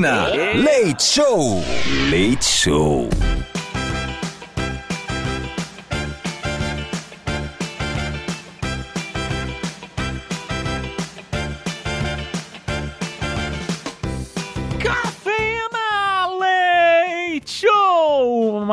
Cafeína. Leite Show. Leite Show.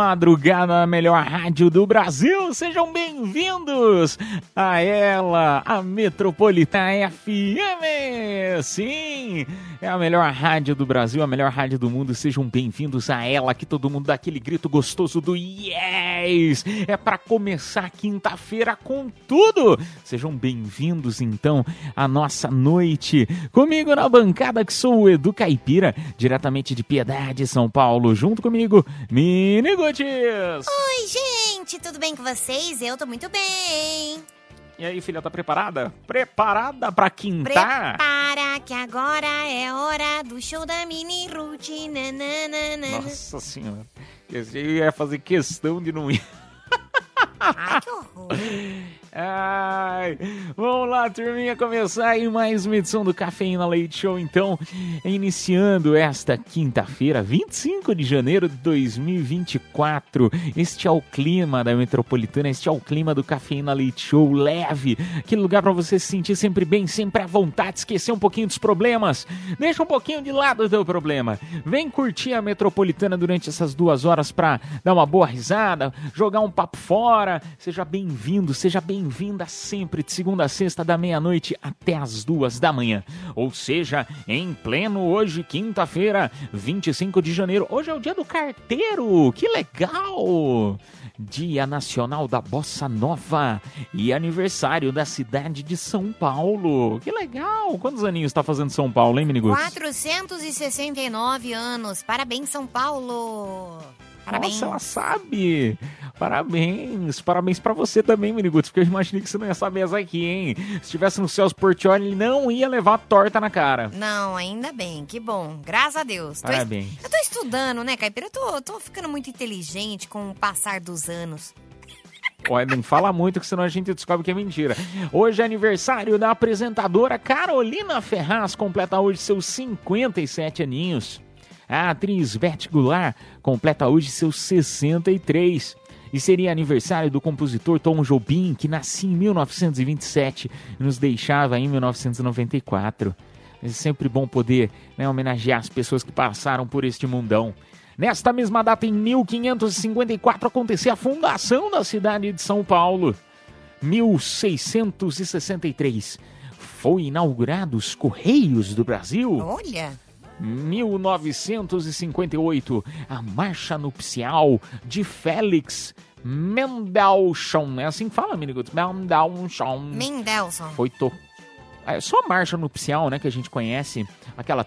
Madrugada melhor rádio do Brasil. Sejam bem-vindos a ela, a Metropolitana FM. Sim, é a melhor rádio do Brasil, a melhor rádio do mundo. Sejam bem-vindos a ela, que todo mundo dá aquele grito gostoso do yes! É para começar quinta-feira com tudo. Sejam bem-vindos então à nossa noite. Comigo na bancada que sou o Edu Caipira, diretamente de Piedade, São Paulo, junto comigo, Mini Gutis. Oi, gente, tudo bem com vocês? Eu tô muito bem. E aí, filha, tá preparada? Preparada pra quintar? Prepara que agora é hora do show da Mini Ruth. nananana. Nossa senhora. Eu ia fazer questão de não ir. Ai, que horror. Vamos lá, turminha, começar aí mais uma edição do Cafeína Leite Show, então, iniciando esta quinta-feira, 25 de janeiro de 2024. Este é o clima da Metropolitana, este é o clima do Cafeína Leite Show leve, aquele lugar para você se sentir sempre bem, sempre à vontade, esquecer um pouquinho dos problemas. Deixa um pouquinho de lado o teu problema. Vem curtir a Metropolitana durante essas duas horas para dar uma boa risada, jogar um papo fora. Seja bem-vindo, seja bem-vinda sempre de segunda a sexta, da meia-noite até as duas da manhã. Ou seja, em pleno hoje, quinta-feira, 25 de janeiro. Hoje é o dia do carteiro, que legal! Dia Nacional da Bossa Nova e aniversário da cidade de São Paulo. Que legal! Quantos aninhos está fazendo São Paulo, hein, Miniguts? 469 anos. Parabéns, São Paulo. Parabéns. Nossa, ela sabe! Parabéns! Parabéns pra você também, Miniguts, porque eu imaginei que você não ia saber essa aqui, hein? Se estivesse no Celso Portioli, ele não ia levar torta na cara. Não, ainda bem, que bom. Graças a Deus. Tô es- Parabéns. Eu tô estudando, né, Caipira? Eu tô, tô ficando muito inteligente com o passar dos anos. Olha, não fala muito, que senão a gente descobre que é mentira. Hoje é aniversário da apresentadora Carolina Ferraz, completa hoje seus 57 aninhos. A atriz Beth Goulart completa hoje seus 63. E seria aniversário do compositor Tom Jobim, que nascia em 1927 e nos deixava em 1994. É sempre bom poder né, homenagear as pessoas que passaram por este mundão. Nesta mesma data, em 1554, acontecia a fundação da cidade de São Paulo. 1663 foi inaugurado os Correios do Brasil. Olha, 1958, a marcha nupcial de Félix Mendelssohn. É assim que fala, Miniguts? Mendelssohn. Mendelssohn. Foi to... É só a marcha nupcial, né, que a gente conhece. Aquela...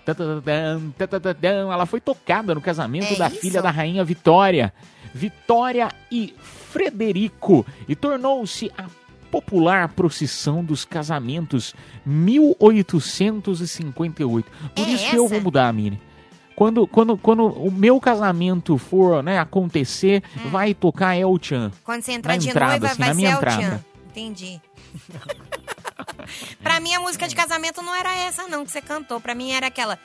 Ela foi tocada no casamento É da isso? filha da rainha Vitória. Vitória e Frederico. E tornou-se a popular procissão dos casamentos 1858. Por É isso que eu essa? vou mudar, Mini. Quando, quando, quando o meu casamento for né, acontecer, vai tocar El Chan. Quando você entrar Na de entrada, noiva, assim, vai na ser minha El entrada. Chan. Entendi. pra mim, a música de casamento não era essa, não, que você cantou. Pra mim, era aquela...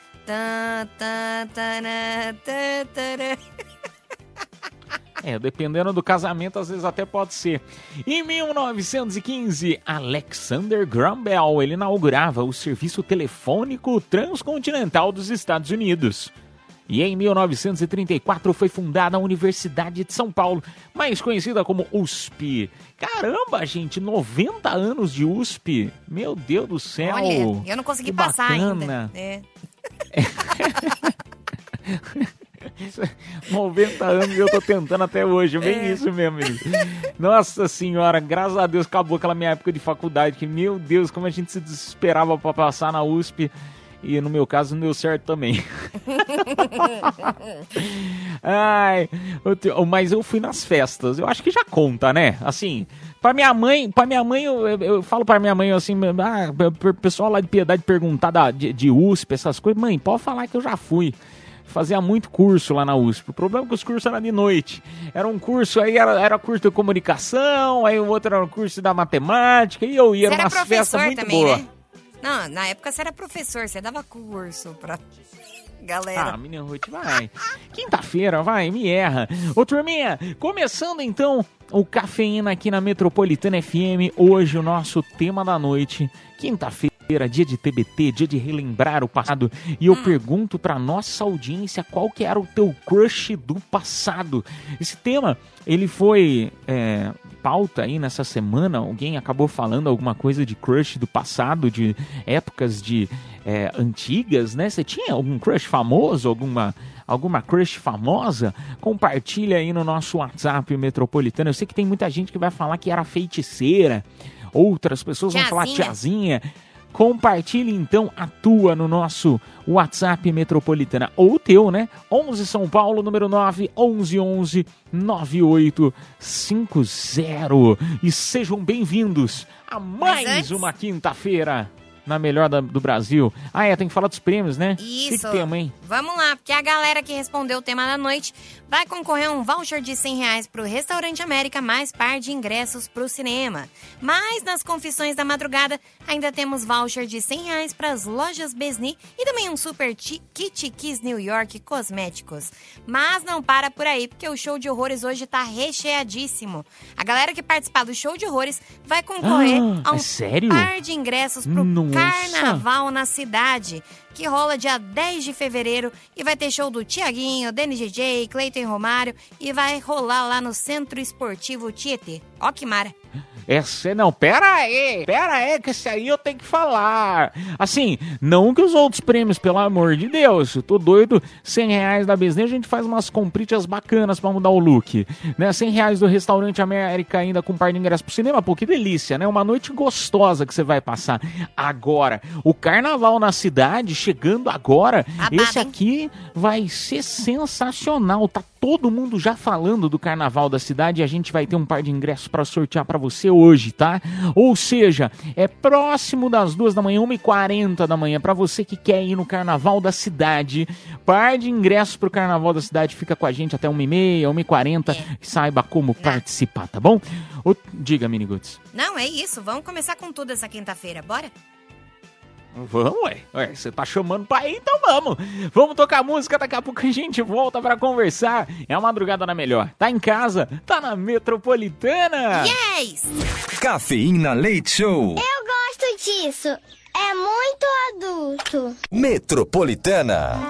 É, dependendo do casamento, às vezes até pode ser. Em 1915, Alexander Graham Bell ele inaugurava o serviço telefônico transcontinental dos Estados Unidos. E em 1934 foi fundada a Universidade de São Paulo, mais conhecida como USP. Caramba, gente, 90 anos de USP. Meu Deus do céu. Olha, eu não consegui que passar bacana. ainda. É. 90 anos e eu tô tentando até hoje, bem É. isso mesmo, menino. Nossa senhora, graças a Deus acabou aquela minha época de faculdade, que meu Deus, como a gente se desesperava pra passar na USP. E no meu caso não deu certo também. Ai, te- mas eu fui nas festas. Eu acho que já conta, né? Assim, pra minha mãe, para minha mãe eu, eu, eu falo pra minha mãe assim, ah, o pessoal lá de Piedade perguntar da, de, de USP, essas coisas, mãe, pode falar que eu já fui. Fazia muito curso lá na USP. O problema é que os cursos eram de noite. Era um curso, aí era, era curso de comunicação, aí o outro era um curso da matemática, e eu ia Você era umas festas professor muito também, boas. né? Não, na época você era professor, você dava curso pra galera. Ah, menino Ruth, vai. Quinta-feira, vai, me erra. Ô, turminha, começando então o Cafeína aqui na Metropolitana FM. Hoje o nosso tema da noite, quinta-feira, dia de TBT, dia de relembrar o passado. E eu pergunto pra nossa audiência qual que era o teu crush do passado. Esse tema, ele foi é, pauta aí nessa semana. Alguém acabou falando alguma coisa de crush do passado, de épocas de é, antigas, né? Você tinha algum crush famoso, alguma alguma crush famosa? Compartilha aí no nosso WhatsApp metropolitano. Eu sei que tem muita gente que vai falar que era feiticeira, outras pessoas vão falar Tiazinha. Compartilhe então a tua no nosso WhatsApp Metropolitana ou o teu, né? 11 São Paulo, número 9 1111 9850. E sejam bem-vindos a mais uma quinta-feira na melhor da- do Brasil. Ah, é, tem que falar dos prêmios, né? Isso. Que tema, hein? Vamos lá, porque a galera que respondeu o tema da noite vai concorrer a um voucher de 100 reais pro Restaurante América, mais par de ingressos pro cinema. Mas nas confissões da madrugada, ainda temos voucher de 100 reais pras lojas Besni e também um super kit Kiss New York Cosméticos. Mas não para por aí, porque o show de horrores hoje tá recheadíssimo. A galera que participar do show de horrores vai concorrer Ah, a um é sério? par de ingressos pro Nossa. Carnaval na cidade, que rola dia 10 de fevereiro e vai ter show do Tiaguinho, DJ, Cleiton Romário e vai rolar lá no Centro Esportivo Tietê. Ó que mara. Essa não, pera aí, pera aí, que esse aí eu tenho que falar. Assim, não que os outros prêmios, pelo amor de Deus, eu tô doido, 100 reais da Besnê, a gente faz umas compritas bacanas pra mudar o look, né? 100 reais do Restaurante América ainda com um par de ingressos pro cinema, pô, que delícia, né? Uma noite gostosa que você vai passar. Agora, o carnaval na cidade, chegando agora, esse aqui vai ser sensacional, tá todo mundo já falando do carnaval da cidade e a gente vai ter um par de ingressos para sortear para você hoje, tá? Ou seja, é próximo das duas da manhã, 1h40 da manhã, para você que quer ir no carnaval da cidade. Par de ingressos pro carnaval da cidade, fica com a gente até 1h30, 1h40 É. e saiba como participar, tá bom? Ô, diga, Miniguts. Não, é isso. Vamos começar com tudo essa quinta-feira. Bora? Vamos, ué. Ué, você tá chamando pra ir, então vamos. Vamos tocar música, daqui a pouco a gente volta pra conversar. É a madrugada na melhor. Tá em casa? Tá na Metropolitana? Yes! Cafeína Leite Show. Eu gosto disso. É muito adulto. Metropolitana.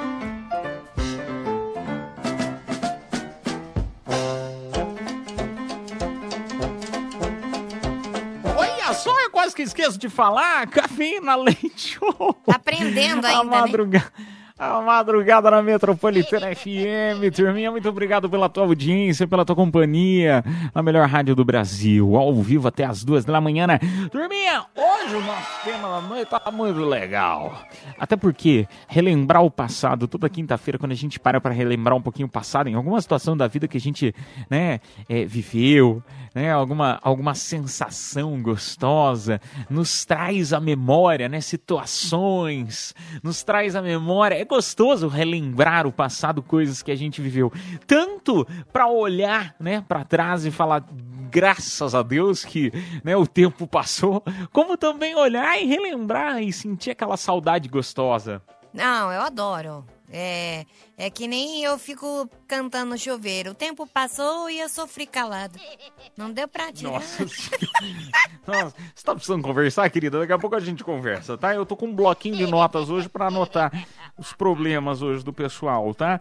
Só, eu quase que esqueço de falar. Cafeína Leite Show. Tá aprendendo a ainda, né? madrugada. A madrugada na Metropolitana FM. Turminha, muito obrigado pela tua audiência, pela tua companhia. A melhor rádio do Brasil, ao vivo até as duas da manhã, né? Turminha, hoje o nosso tema da noite tá muito legal. Até porque relembrar o passado, toda quinta-feira, quando a gente para para relembrar um pouquinho o passado, em alguma situação da vida que a gente, né, é, viveu, né, alguma, alguma sensação gostosa, nos traz a memória, né, situações, nos traz a memória. É gostoso relembrar o passado, coisas que a gente viveu, tanto para olhar, né, para trás e falar graças a Deus que, né, o tempo passou, como também olhar e relembrar e sentir aquela saudade gostosa. Não, eu adoro. É, é que nem eu fico cantando chuveiro. O tempo passou e eu sofri calado. Não deu pra tirar. Nossa. Nossa, você tá precisando conversar, querida? Daqui a pouco a gente conversa, tá? Eu tô com um bloquinho de notas hoje pra anotar os problemas hoje do pessoal, tá?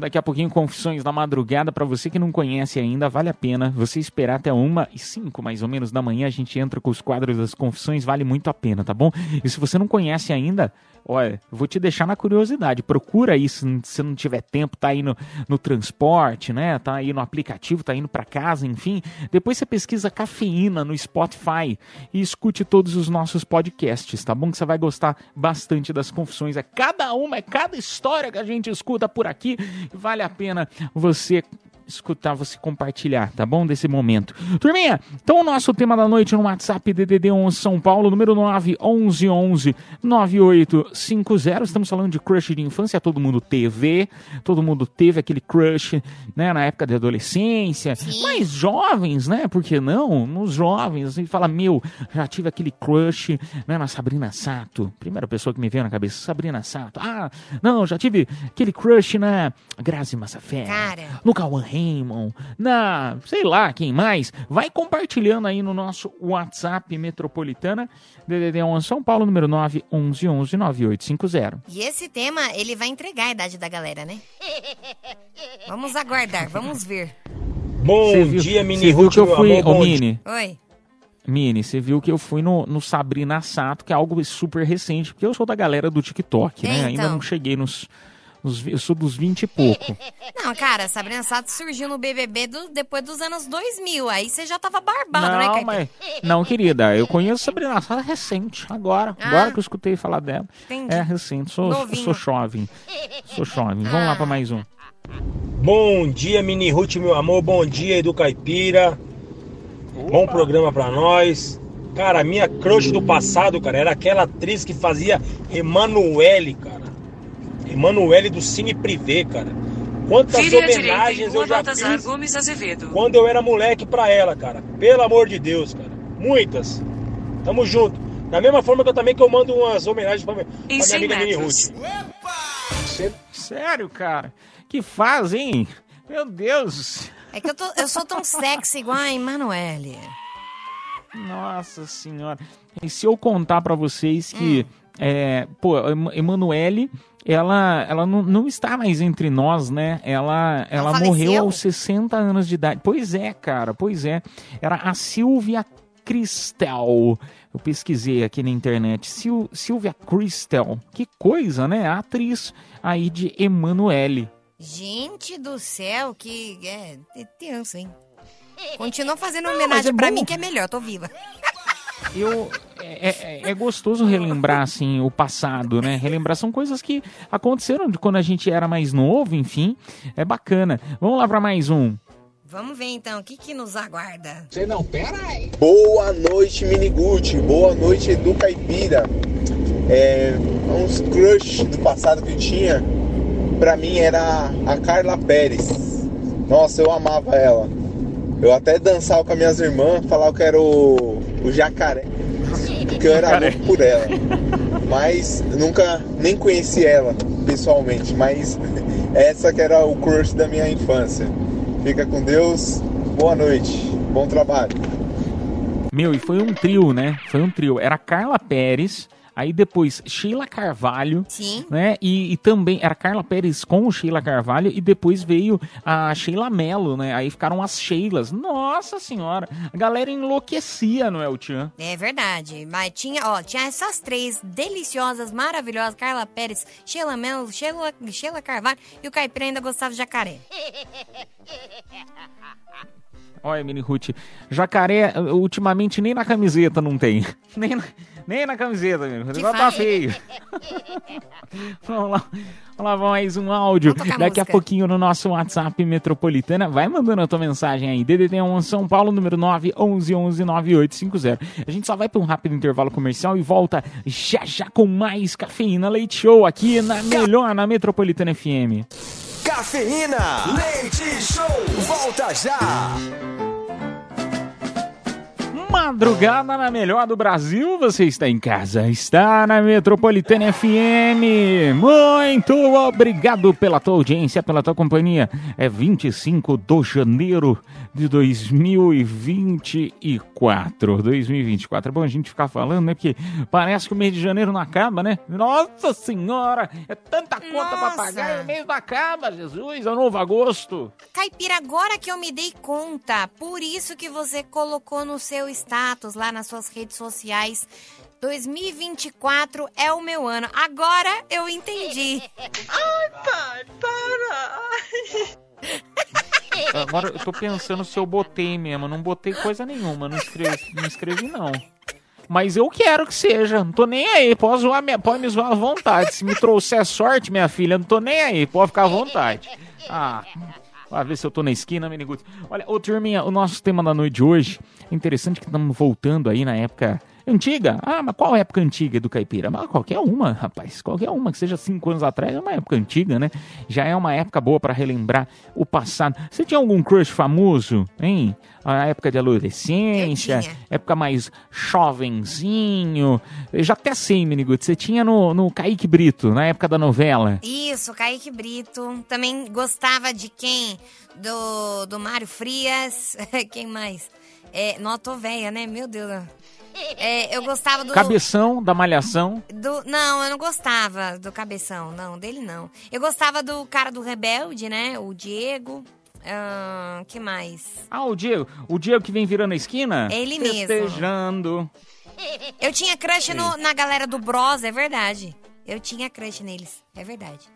Daqui a pouquinho, confissões da madrugada. Pra você que não conhece ainda, vale a pena você esperar até uma e cinco, mais ou menos, da manhã. A gente entra com os quadros das confissões, vale muito a pena, tá bom? E se você não conhece ainda, olha, vou te deixar na curiosidade. Procura isso, se não tiver tempo, tá aí no, no transporte, né? Tá aí no aplicativo, tá indo para casa, enfim. Depois você pesquisa cafeína no Spotify e escute todos os nossos podcasts, tá bom? Que você vai gostar bastante das confissões. É cada uma, é cada história que a gente escuta por aqui. Vale a pena você escutar, você compartilhar, tá bom? Desse momento. Turminha, então o nosso tema da noite no WhatsApp DDD 11 São Paulo, número 911 9850. Estamos falando de crush de infância, todo mundo teve, todo mundo teve aquele crush, né, na época da adolescência. Sim. Mas jovens, né? Por que não? Nos jovens, assim, fala, meu, já tive aquele crush, né, na Sabrina Sato. Primeira pessoa que me veio na cabeça, Sabrina Sato. Ah, não, já tive aquele crush na Grazi Massafé. Cara. No Cauã Raymond, na, sei lá, quem mais, vai compartilhando aí no nosso WhatsApp Metropolitana, DDD 11 São Paulo, número 9 11 11 9850. E esse tema, ele vai entregar a idade da galera, né? vamos aguardar, vamos ver. Bom viu, dia, Mini Ruth, que eu fui, ô Mini. Oi. Mini, você viu que eu fui no, no Sabrina Sato, que é algo super recente, porque eu sou da galera do TikTok, né? É, então. Ainda não cheguei nos eu sou dos 20 e pouco. Não, cara, Sabrina Sato surgiu no BBB do, depois dos anos 2000. Aí você já tava barbado, não, né, Caipira? Mas, não, querida, eu conheço Sabrina Sato recente, agora. Ah, agora que eu escutei falar dela. Entendi. É recente, sou, sou jovem. Sou jovem. Vamos ah. lá para mais um. Bom dia, Mini Ruth, meu amor. Bom dia, Edu Caipira. Opa. Bom programa para nós. Cara, a minha crush do passado, cara, era aquela atriz que fazia Emanuele, cara. Emanuele do Cine Privé, cara. Quantas Vire homenagens eu já fiz Argumes Azevedo. quando eu era moleque pra ela, cara. Pelo amor de Deus, cara. Muitas. Tamo junto. Da mesma forma que eu também que eu mando umas homenagens pra, pra minha amiga Mini Ruth. Sério, cara? Que faz, hein? Meu Deus. É que eu, tô, eu sou tão sexy igual a Emanuele. Nossa senhora. E se eu contar para vocês que, hum. é, pô, Emanuele ela, ela não, não está mais entre nós, né? Ela, ela, ela morreu aos 60 anos de idade. Pois é, cara, pois é. Era a Silvia Cristel. Eu pesquisei aqui na internet. Sil, Silvia Cristel. Que coisa, né? A atriz aí de Emanuele. Gente do céu, que é, é tenso, hein? Continua fazendo homenagem é para mim que é melhor, tô viva. Eu é, é, é, gostoso relembrar assim o passado, né? Relembrar são coisas que aconteceram de quando a gente era mais novo, enfim, é bacana. Vamos lá para mais um. Vamos ver então, o que que nos aguarda? Você não, pera aí. Boa noite, Miniguti. Boa noite, Edu Caipira. É, uns crush do passado que eu tinha, pra mim era a Carla Pérez. Nossa, eu amava ela. Eu até dançava com as minhas irmãs, falava que era o, o jacaré, porque eu era louco por ela. Mas nunca nem conheci ela pessoalmente, mas essa que era o crush da minha infância. Fica com Deus, boa noite, bom trabalho. Meu, e foi um trio, né? Foi um trio. Era Carla Pérez, Aí depois Sheila Carvalho, Sim. né? E, e, também era Carla Pérez com o Sheila Carvalho e depois veio a Sheila Mello, né? Aí ficaram as Sheilas. Nossa senhora, a galera enlouquecia no El Chan. É verdade, mas tinha, ó, tinha essas três deliciosas, maravilhosas, Carla Pérez, Sheila Mello, Sheila, Sheila Carvalho e o Caipira ainda gostava de jacaré. Olha, Mini Ruth, jacaré ultimamente nem na camiseta não tem. Nem na... Nem na camiseta, amigo. O tá feio. vamos lá. Vamos lá, mais um áudio. Daqui a, a pouquinho no nosso WhatsApp Metropolitana. Vai mandando a tua mensagem aí. DDD 1 São Paulo, número 9 11 11 9850. A gente só vai para um rápido intervalo comercial e volta já já com mais Cafeína Leite Show aqui na melhor, na Metropolitana FM. Cafeína Leite Show. Volta já. Madrugada na melhor do Brasil, você está em casa, está na Metropolitana FM. Muito obrigado pela tua audiência, pela tua companhia. É 25 de janeiro de 2024. 2024. É bom a gente ficar falando, né? Porque parece que o mês de janeiro não acaba, né? Nossa Senhora! É tanta conta para pagar e o mês não acaba, Jesus! É o novo agosto. Caipira, agora que eu me dei conta, por isso que você colocou no seu status lá nas suas redes sociais 2024 é o meu ano. Agora eu entendi. Ai, pai, para. Agora eu tô pensando se eu botei mesmo. Não botei coisa nenhuma. Não escrevi, não, escrevi, não. Mas eu quero que seja. Não tô nem aí. Pode, zoar minha, pode me zoar à vontade. Se me trouxer sorte, minha filha, não tô nem aí. Pode ficar à vontade. Ah. Vai ver se eu tô na esquina, Meniguts. Olha, ô turminha, o nosso tema da noite de hoje interessante que estamos voltando aí na época Antiga? Ah, mas qual época antiga do caipira? Mas qualquer uma, rapaz. Qualquer uma, que seja cinco anos atrás, é uma época antiga, né? Já é uma época boa para relembrar o passado. Você tinha algum crush famoso, hein? A época de adolescência, época mais jovenzinho. Eu já até sei, Miniguts. Você tinha no, no Kaique Brito, na época da novela. Isso, Kaique Brito. Também gostava de quem? Do, do Mário Frias. quem mais? É, não, tô velha, né? Meu Deus. É, eu gostava do. Cabeção da Malhação. Do, não, eu não gostava do Cabeção, não, dele não. Eu gostava do cara do Rebelde, né? O Diego. Uh, que mais? Ah, o Diego. O Diego que vem virando a esquina? Ele mesmo. Festejando. Eu tinha crush no, na galera do Bros, é verdade. Eu tinha crush neles, é verdade.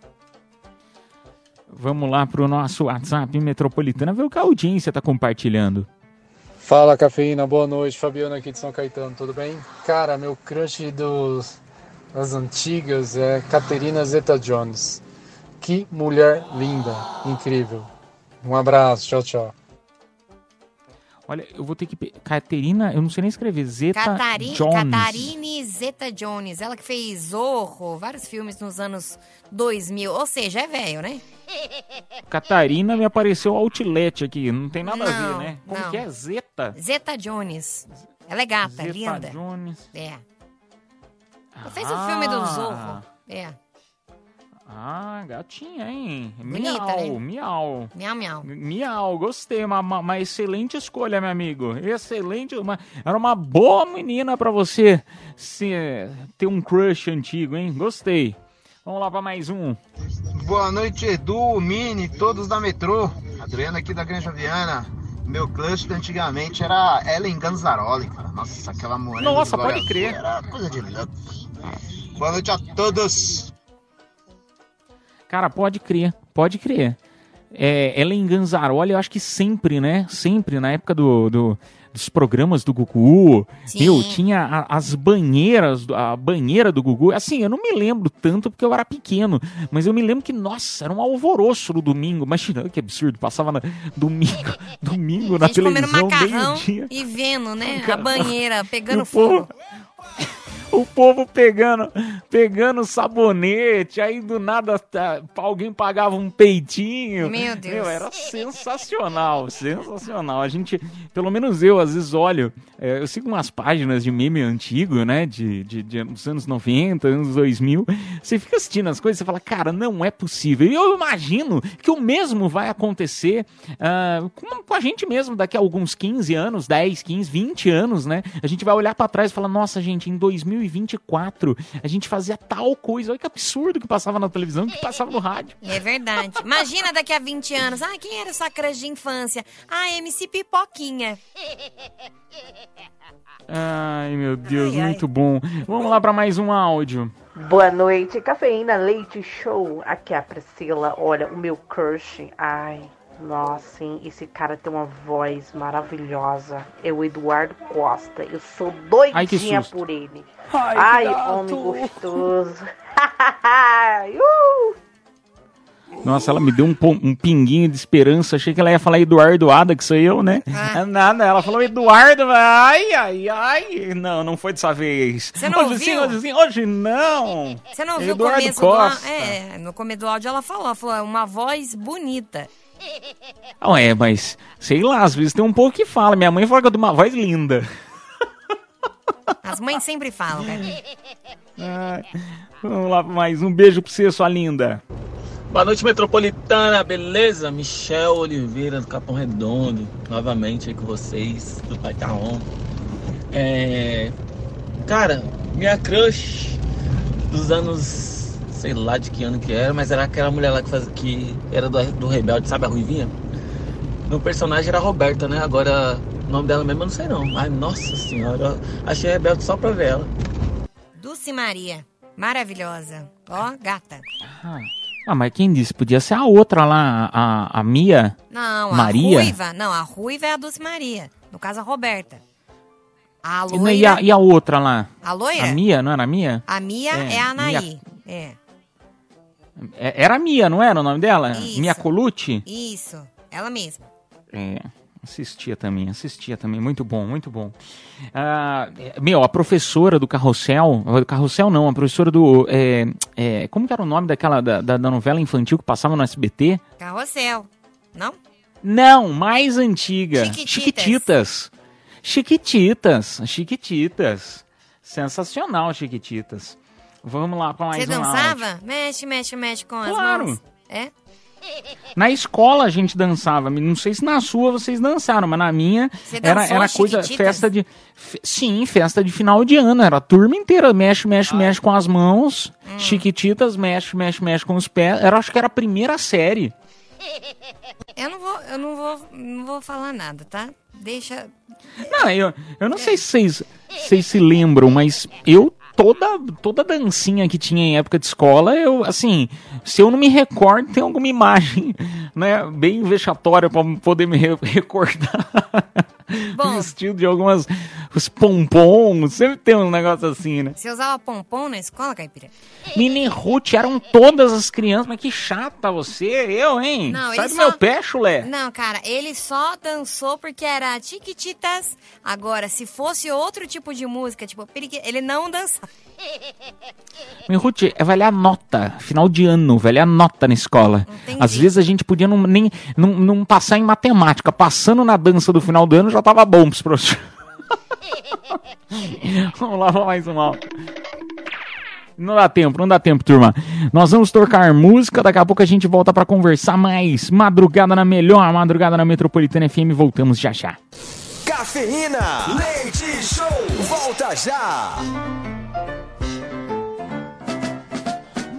Vamos lá pro nosso WhatsApp Metropolitana ver o que a audiência tá compartilhando. Fala cafeína, boa noite, Fabiano aqui de São Caetano, tudo bem? Cara, meu crush dos, das antigas é Caterina Zeta Jones. Que mulher linda, incrível. Um abraço, tchau, tchau. Olha, eu vou ter que. Caterina, eu não sei nem escrever. Zeta Catari... Jones. Catarine Zeta Jones. Ela que fez Zorro, vários filmes nos anos 2000. Ou seja, é velho, né? Catarina me apareceu Outlet aqui. Não tem nada não, a ver, né? Como não. que é? Zeta? Zeta Jones. Ela é gata, Zeta linda. Jones. É. Ela fez o filme do Zorro. É. Ah, gatinha, hein? Bonita, miau, né? miau. Miau, miau. Miau, gostei. Uma, uma, uma excelente escolha, meu amigo. Excelente. Uma, era uma boa menina pra você se, ter um crush antigo, hein? Gostei. Vamos lá pra mais um. Boa noite, Edu, Mini, todos da metrô. Adriano aqui da Granja Viana. Meu crush antigamente era Ellen Ganzaroli, cara. Nossa, aquela mulher. Nossa, pode crer. Era coisa de louco. Boa noite a todos. Cara, pode crer, pode crer. É, Ellen Ganzaroli, eu acho que sempre, né? Sempre, na época do, do dos programas do Gugu. Sim. Tinha a- as banheiras, a banheira do Gugu. Assim, eu não me lembro tanto porque eu era pequeno, mas eu me lembro que, nossa, era um alvoroço no domingo. Imagina que absurdo, passava na, domingo, domingo na televisão, meio-dia. e vendo, né? A banheira pegando o povo, fogo. O povo pegando, pegando sabonete, aí do nada tá, alguém pagava um peitinho. Meu Deus. era sensacional, sensacional. A gente, pelo menos eu, às vezes olho, é, eu sigo umas páginas de meme antigo, né, de, de, de dos anos 90, anos 2000. Você fica assistindo as coisas e fala, cara, não é possível. E eu imagino que o mesmo vai acontecer ah, com, com a gente mesmo daqui a alguns 15 anos, 10, 15, 20 anos, né? A gente vai olhar pra trás e falar, nossa, gente, em 2024 a gente fazia tal coisa. Olha que absurdo que passava na televisão, que passava no rádio. É verdade. Imagina daqui a 20 anos. Ah, quem era sua crush de infância? Ah, MC Pipoquinha. Ai, meu Deus, Ai, ai. muito bom. Vamos lá pra mais um áudio. Boa noite, cafeína, leite show. Aqui é a Priscila. Olha, o meu crush. Ai, nossa, hein? Esse cara tem uma voz maravilhosa. É o Eduardo Costa. Eu sou Ai, doidinha susto. por ele. Ai, Ai, homem gostoso. uh! Nossa, ela me deu um, um pinguinho de esperança. Achei que ela ia falar Eduardo Ada, que sou eu, né? Ah. Nada, ela falou Eduardo. Ai, ai, ai. Não, não foi dessa vez. Você não hoje sim, hoje sim, hoje não. Você não ouviu Eduardo o começo Costa. do áudio? É, no começo do áudio ela falou, ela falou, é uma voz bonita. Não é, mas sei lá, às vezes tem um pouco que fala. Minha mãe fala que eu tenho uma voz linda. As mães sempre falam, cara. Ai, vamos lá, mais um beijo pra você, sua linda. Boa noite, metropolitana, beleza? Michel Oliveira do Capão Redondo, novamente aí com vocês, do Pai Tá. É. Cara, minha crush dos anos. Sei lá de que ano que era, mas era aquela mulher lá que, faz, que era do, do Rebelde, sabe a Ruivinha? No personagem era a Roberta, né? Agora o nome dela mesmo eu não sei não. Ai, nossa senhora, achei Rebelde só pra ver ela. Dulce Maria. Maravilhosa. Ó, gata. Ah, mas quem disse? Podia ser a outra lá, a, a Mia. Não, Maria? a ruiva. Não, a ruiva é a Dulce Maria. No caso, a Roberta. A E, loira. a, e a outra lá? A loira? A Mia, não era a Mia? A Mia É, é, a Anaí. Mia- É. É- Era a Mia, não era o nome dela? Isso. Mia Colucci? Isso. Ela mesma. É, assistia também, assistia também. Muito bom, muito bom. Ah, meu, a professora do Carrossel, do Carrossel não, a professora do... é, é, como que era o nome daquela, da, da- da novela infantil que passava no SBT? Carrossel. Não? Não, mais antiga. Chiquititas. Chiquititas. Chiquititas. Chiquititas. Sensacional, Chiquititas. Vamos lá para mais Você dançava? Mexe, mexe, mexe com as Claro. mãos. É? Na escola a gente dançava. Não sei se na sua vocês dançaram, mas na minha Você era, era coisa, festa de. fe- sim, festa de final de ano. Era a turma inteira. Mexe, mexe, mexe com as mãos. Hum. Chiquititas, mexe, mexe, mexe com os pés. Era, acho que era a primeira série. Eu não vou, eu não vou, não vou falar nada, tá? Deixa. Não, eu, eu não sei se vocês, vocês se lembram, mas eu, toda, toda dancinha que tinha em época de escola, eu, assim, se eu não me recordo, tem alguma imagem, né, bem vexatória pra poder me re- recordar. Vestido de algumas os pompons, sempre tem um negócio assim, né? Você usava pompom na escola, Caipira? Mini Ruth, eram todas as crianças, mas que chata você, eu, hein? Não, Sai do só- meu pé, chulé. Não, cara, ele só dançou porque era Tiquititas. Agora, se fosse outro tipo de música, tipo ele não dançava. Ruth, é valer nota, final de ano, valer nota na escola. Entendi. Às vezes a gente podia não, nem não, não passar em matemática, passando na dança do final do ano já tava bom pros professores. Vamos lá, vamos mais um áudio. Não dá tempo, não dá tempo, turma. Nós vamos tocar música, daqui a pouco a gente volta pra conversar mais. Madrugada na melhor, madrugada na Metropolitana FM, voltamos já já. Cafeína. Leite Show. Volta já.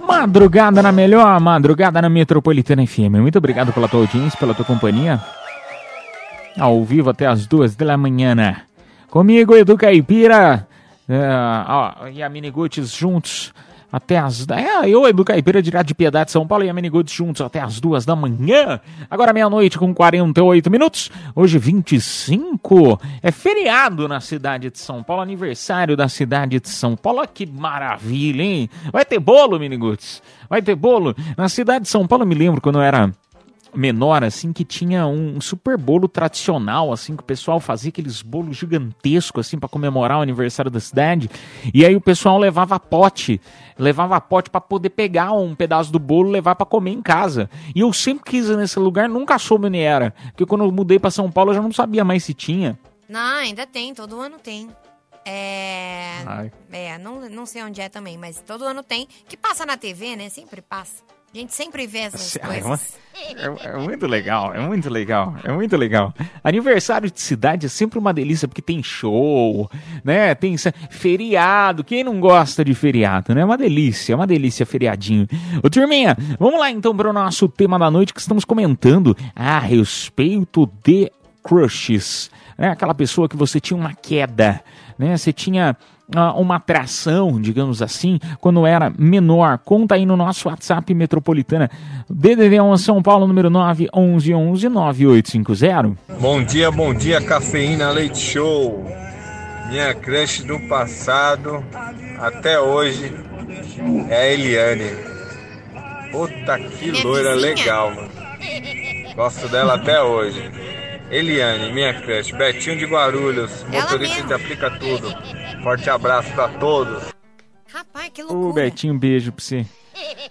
Madrugada na melhor, madrugada na Metropolitana FM. Muito obrigado pela tua audiência, pela tua companhia. Ao vivo até as duas da manhã. né? Comigo, Edu Caipira. é, ó, e a Miniguts juntos até as. É, eu, Edu Caipira, direto de Piedade, São Paulo, e a Miniguts juntos até as duas da manhã. Agora meia-noite com 48 minutos. Hoje, 25. É feriado na cidade de São Paulo, aniversário da cidade de São Paulo. Olha que maravilha, hein? Vai ter bolo, Miniguts? Vai ter bolo? Na cidade de São Paulo, eu me lembro quando eu era menor, assim, que tinha um super bolo tradicional, assim, que o pessoal fazia aqueles bolos gigantescos, assim, para comemorar o aniversário da cidade. E aí o pessoal levava pote, levava pote para poder pegar um pedaço do bolo e levar para comer em casa. E eu sempre quis ir nesse lugar, nunca soube onde era. Porque quando eu mudei para São Paulo, eu já não sabia mais se tinha. Não, ainda tem, todo ano tem. É. Ai. É, não, não sei onde é também, mas todo ano tem. Que passa na TV, né? Sempre passa. A gente sempre vê essas Ah, é, coisas. é- é muito legal, é muito legal, é muito legal. Aniversário de cidade é sempre uma delícia, porque tem show, né? Tem feriado. Quem não gosta de feriado, né? É uma delícia, é uma delícia feriadinho. Ô, turminha, vamos lá então para o nosso tema da noite que estamos comentando a respeito de crushes. Né? Aquela pessoa que você tinha uma queda, né? Você tinha uma atração, digamos assim, quando era menor. Conta aí no nosso WhatsApp Metropolitana. DDD1 São Paulo, número 911 9850. Bom dia, bom dia, Cafeína Leite Show. Minha crush do passado até hoje é a Eliane. Puta que loira legal, mano. Gosto dela até hoje. Eliane, minha crush. Betinho de Guarulhos, motorista de aplica tudo. Forte abraço pra todos. Rapaz, que Ô, Betinho, um beijo pra você.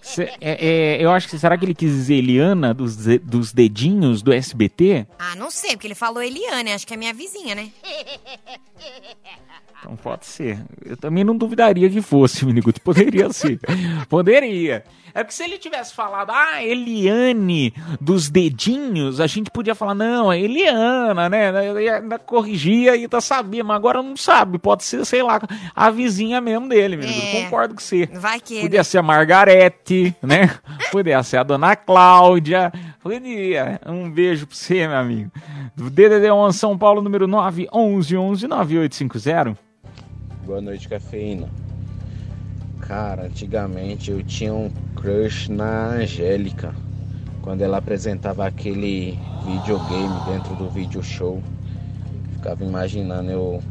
Cê- é- é, eu acho que será que ele quis dizer Eliana dos, dos dedinhos do SBT? Ah, não sei, porque ele falou Eliane, acho que é minha vizinha, né? Então pode ser. Eu também não duvidaria que fosse, Miniguto. Poderia ser. Poderia. É porque se ele tivesse falado, ah, Eliane dos dedinhos, a gente podia falar, não, é Eliana, né? Corrigia e tá sabia, mas agora não sabe. Pode ser, sei lá, a vizinha mesmo dele, Miniguto. É. Concordo com você. Vai que Podia ser a Margarete, né? Podia ser a dona Cláudia. Podia. Um beijo pra você, meu amigo. DDD1 São Paulo, número 9 11 11 9850. Boa noite, cafeína. Cara, antigamente eu tinha um crush na Angélica. Quando ela apresentava aquele videogame dentro do video show. Ficava imaginando eu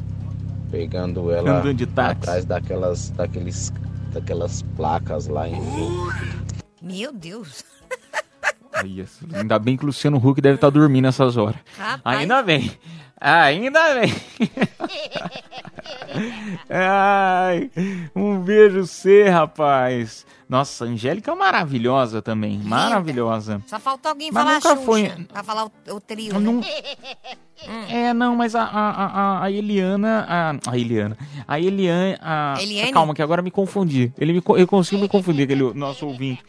pegando ela atrás daquelas, daqueles, daquelas placas lá, enfim. Meu Deus. Ainda bem que o Luciano Huck deve estar dormindo nessas horas. Rapaz. Ainda bem. Ainda bem. Ai, um beijo você, rapaz. Nossa, Angélica é maravilhosa também. Maravilhosa. Só faltou alguém Mas falar nunca Xuxa, foi- pra falar o, o trio, Não- né? É, não, mas a, a, a- Eliana. A, a Eliana. A Eliane. A, Eliane? Calma, que agora me confundi. Ele me, eu consigo me confundir, aquele nosso ouvinte.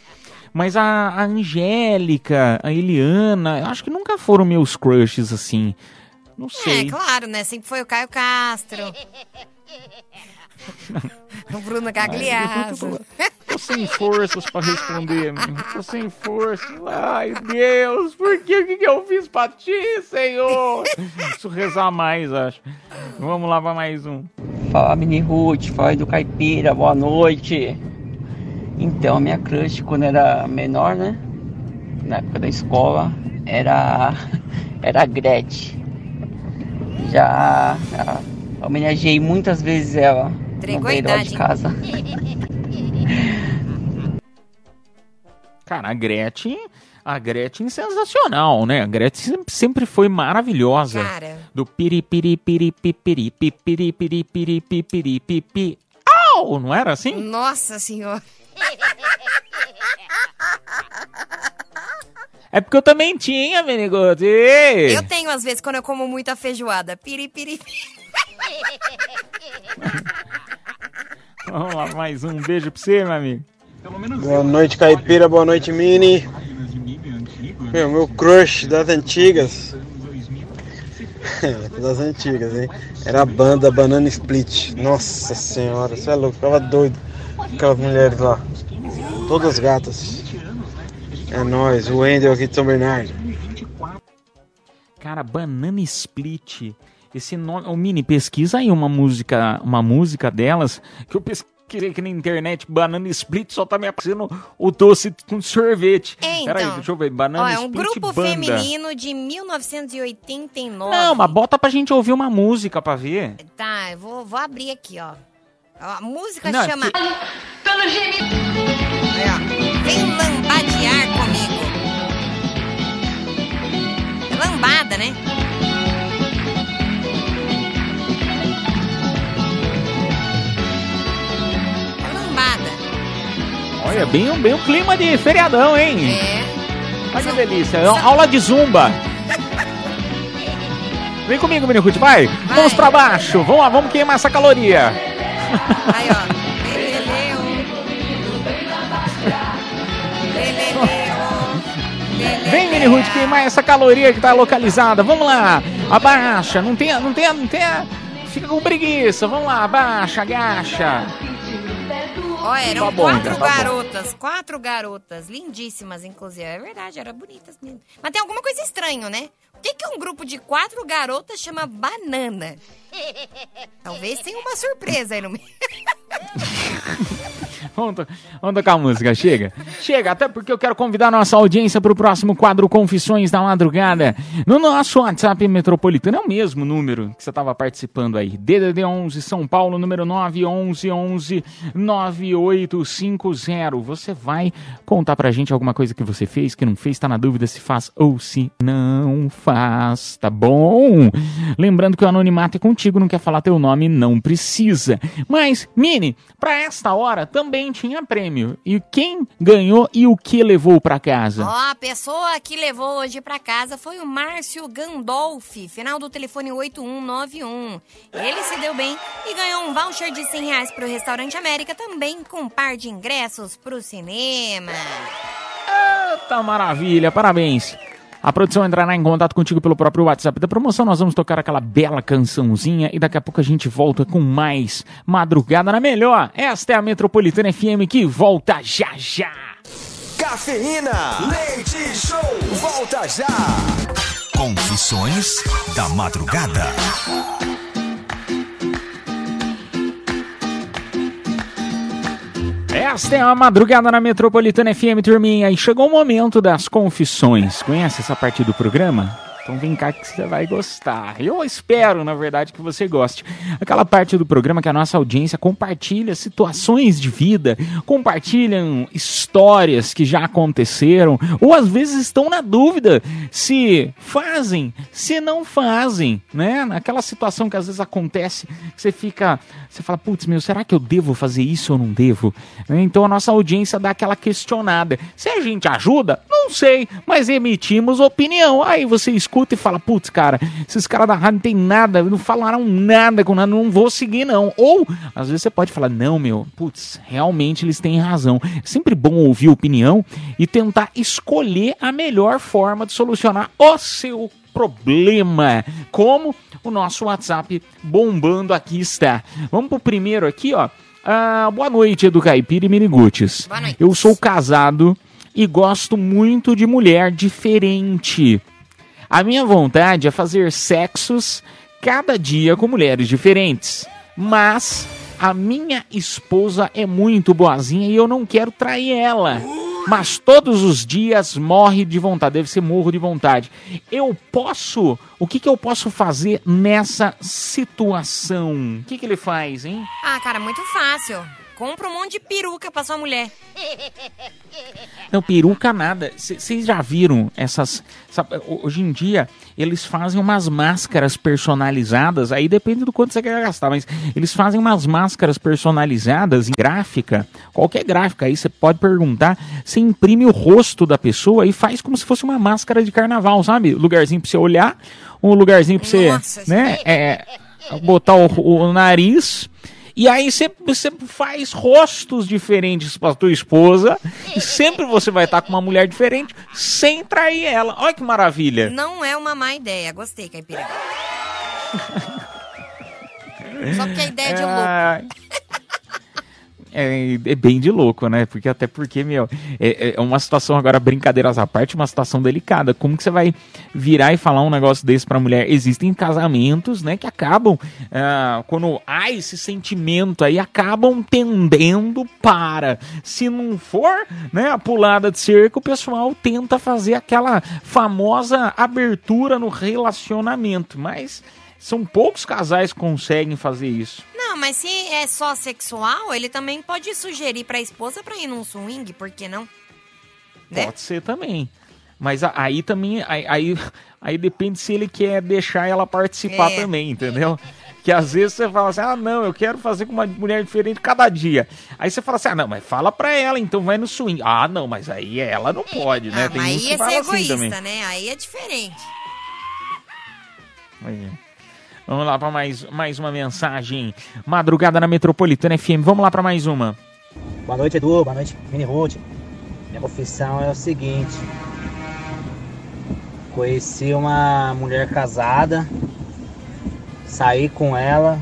Mas a, a Angélica, a Eliana, eu acho que nunca foram meus crushes assim. Não É, sei. claro, né? Sempre foi o Caio Castro. o Bruno Gagliasso. Tô sem forças pra responder, meu. Tô sem força. Ai, Deus, por que, o que que eu fiz pra ti, Senhor? Preciso rezar mais, acho. Vamos lá pra mais um. Fala Mini Ruth, fala do Caipira, boa noite. Então, a minha crush quando era menor, né? Na época da escola, era, era a Gretchen. Já, já homenageei muitas vezes ela Entregou no idade, de casa. Cara, a Gretchen. A Gretchen sensacional, né? A Gretchen sempre- foi maravilhosa. Cara. Do piripiri piripiri piripiri piripiri piripiri pipi. Au! Não era assim? Nossa senhora. É porque eu também tinha, Menigote. Eu tenho, às vezes, quando eu como muita feijoada. Piri, piri. Vamos lá, mais um beijo pra você, meu amigo. Boa noite, Caipira. Boa noite, Mini. Meu, meu crush das antigas. das antigas, hein? Era a banda Banana Split. Nossa senhora, você é louco, ficava doido. Aquelas mulheres lá. Todas gatas. É nóis, o Wendel aqui de São Bernardo. Cara, Banana Split. Esse nome, ô Mini, pesquisa aí uma música, uma música delas, que eu pesquisei aqui na internet, Banana Split, só tá me aparecendo o doce com sorvete. É, Peraí, então. deixa eu ver, Banana Ó, é um Split grupo banda. feminino de 1989. Não, mas bota pra gente ouvir uma música pra ver. Tá, eu vou, vou abrir aqui, ó. A música Não, é chama... Pelo gemido. Aí, ó. Vem lambadear comigo. É lambada, né? É lambada. Olha, bem, um- bem um clima de feriadão, hein? É. Olha que delícia, é uma aula de zumba. Vem comigo, Mini Ruth, vai. Vamos pra baixo, vamos lá, vamos queimar essa caloria. Aí, ó. Vem, Mini Ruth, queimar essa caloria que tá localizada. Vamos lá, abaixa, não tenha, não tenha, não tenha, fica com preguiça. Vamos lá, abaixa, agacha. Ó, eram Tá bom, quatro então, tá garotas, quatro garotas, lindíssimas, inclusive. É verdade, eram bonitas mesmo. Mas tem alguma coisa estranha, né? Por que, que um grupo de quatro garotas chama banana? Talvez tenha uma surpresa aí no meio. Vamos, to- vamos tocar a música, chega? Chega, até porque eu quero convidar nossa audiência para o próximo quadro Confissões da Madrugada. No nosso WhatsApp Metropolitano, é o mesmo número que você estava participando aí. DDD 11 São Paulo, número 911 9850. Você vai contar pra gente alguma coisa que você fez, que não fez, tá na dúvida se faz ou se não faz, tá bom? Lembrando que o anonimato é contigo, não quer falar teu nome, não precisa. Mas, Mini, pra esta hora também tinha prêmio. E quem ganhou e o que levou pra casa? Ó, a pessoa que levou hoje pra casa foi o Márcio Gandolfi, final do telefone 8191. Ele se deu bem e ganhou um voucher de 100 reais pro Restaurante América, também com um par de ingressos pro cinema. Tá maravilha, parabéns. A produção entrará em contato contigo pelo próprio WhatsApp da promoção. Nós vamos tocar aquela bela cançãozinha e daqui a pouco a gente volta com mais Madrugada na Melhor. Esta é a Metropolitana FM que volta já já. Cafeína, leite show, volta já. Confissões da Madrugada. Esta é a madrugada na Metropolitana FM, turminha. E chegou o momento das confissões. Conhece essa parte do programa? Então vem cá que você vai gostar. Eu espero, na verdade, que você goste. Aquela parte do programa que a nossa audiência compartilha situações de vida, compartilham histórias que já aconteceram, ou às vezes estão na dúvida se fazem, se não fazem, né? Naquela situação que às vezes acontece, você fica, você fala, putz, meu, será que eu devo fazer isso ou não devo? Então a nossa audiência dá aquela questionada. Se a gente ajuda, não sei, mas emitimos opinião. Aí você escuta e fala, putz, cara, esses caras da rádio não tem nada, não falaram nada com nada, não vou seguir não. Ou, às vezes você pode falar, não, meu, putz, realmente eles têm razão. É sempre bom ouvir opinião e tentar escolher a melhor forma de solucionar o seu problema. Como o nosso WhatsApp bombando aqui está. Vamos pro primeiro aqui, ó. Ah, boa noite, Edu Caipira e Miniguts. Eu sou casado e gosto muito de mulher diferente. A minha vontade é fazer sexos cada dia com mulheres diferentes. Mas a minha esposa é muito boazinha e eu não quero trair ela. Mas todos os dias morre de vontade, deve ser morro de vontade. Eu posso. O que, que eu posso fazer nessa situação? O que, que ele faz, hein? Ah, cara, muito fácil. Compra um monte de peruca pra sua mulher. Não, peruca nada. Vocês já viram essas. Sabe, hoje em dia, eles fazem umas máscaras personalizadas. Aí depende do quanto você quer gastar, mas eles fazem umas máscaras personalizadas em gráfica. Qualquer gráfica aí você pode perguntar. Você imprime o rosto da pessoa e faz como se fosse uma máscara de carnaval, sabe? Lugarzinho pra você olhar, um lugarzinho pra você. Nossa, né? É, botar o, o nariz. E aí você, faz rostos diferentes pra tua esposa. E sempre você vai estar com uma mulher diferente sem trair ela. Olha que maravilha. Não é uma má ideia. Gostei, Caipira. Só porque a ideia é de louco. É, é bem de louco, né? Porque até porque, meu, é, é uma situação agora, brincadeiras à parte, uma situação delicada. Como que você vai virar e falar um negócio desse pra mulher? Existem casamentos, né, que acabam, ah, quando há esse sentimento aí, acabam tendendo para. Se não for, né, a pulada de cerco, o pessoal tenta fazer aquela famosa abertura no relacionamento. Mas são poucos casais que conseguem fazer isso. Não, mas se é só sexual, ele também pode sugerir pra esposa pra ir num swing, por que não? Né? Pode ser também. Mas aí também, aí, aí, aí depende se ele quer deixar ela participar É. também, entendeu? Que às vezes você fala assim, ah, não, eu quero fazer com uma mulher diferente cada dia. Aí você fala assim, ah, não, mas fala pra ela, então vai no swing. Ah, não, mas aí ela não pode, né? Tem uns Aí é ser assim egoísta, também. né? Aí é diferente. Aí. Vamos lá pra mais, mais uma mensagem. Madrugada na Metropolitana FM. Vamos lá pra mais uma. Boa noite, Edu. Boa noite, Mini Ruth. Minha confissão é o seguinte: conheci uma mulher casada, saí com ela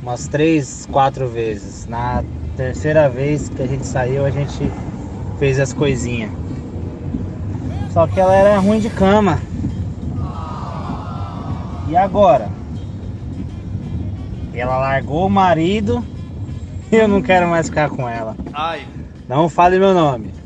umas três, quatro vezes. Na terceira vez que a gente saiu, a gente fez as coisinhas. Só que ela era ruim de cama. E agora? Ela largou o marido e eu não quero mais ficar com ela. Ai. Não fale meu nome.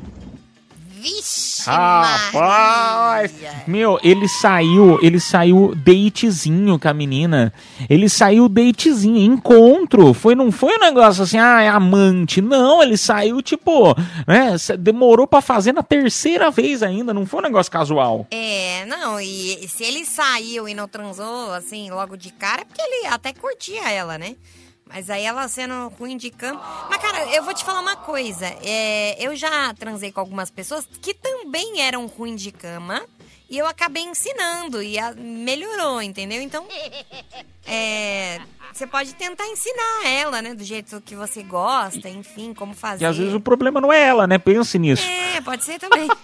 Rapaz! Meu, ele saiu, ele saiu datezinho com a menina. Ele saiu datezinho, encontro. Foi, não foi um negócio assim, ah, é amante. Não, ele saiu tipo, né? Demorou pra fazer na terceira vez ainda, não foi um negócio casual. É, não, e se ele saiu e não transou, assim, logo de cara, é porque ele até curtia ela, né? Mas aí ela sendo ruim de cama. Mas, cara, eu vou te falar uma coisa. É, eu já transei com algumas pessoas que também eram ruins de cama. E eu acabei ensinando e a- melhorou, entendeu? Então, é, você pode tentar ensinar ela, né? Do jeito que você gosta, enfim, como fazer. E às vezes o problema não é ela, né? Pense nisso. É, pode ser também.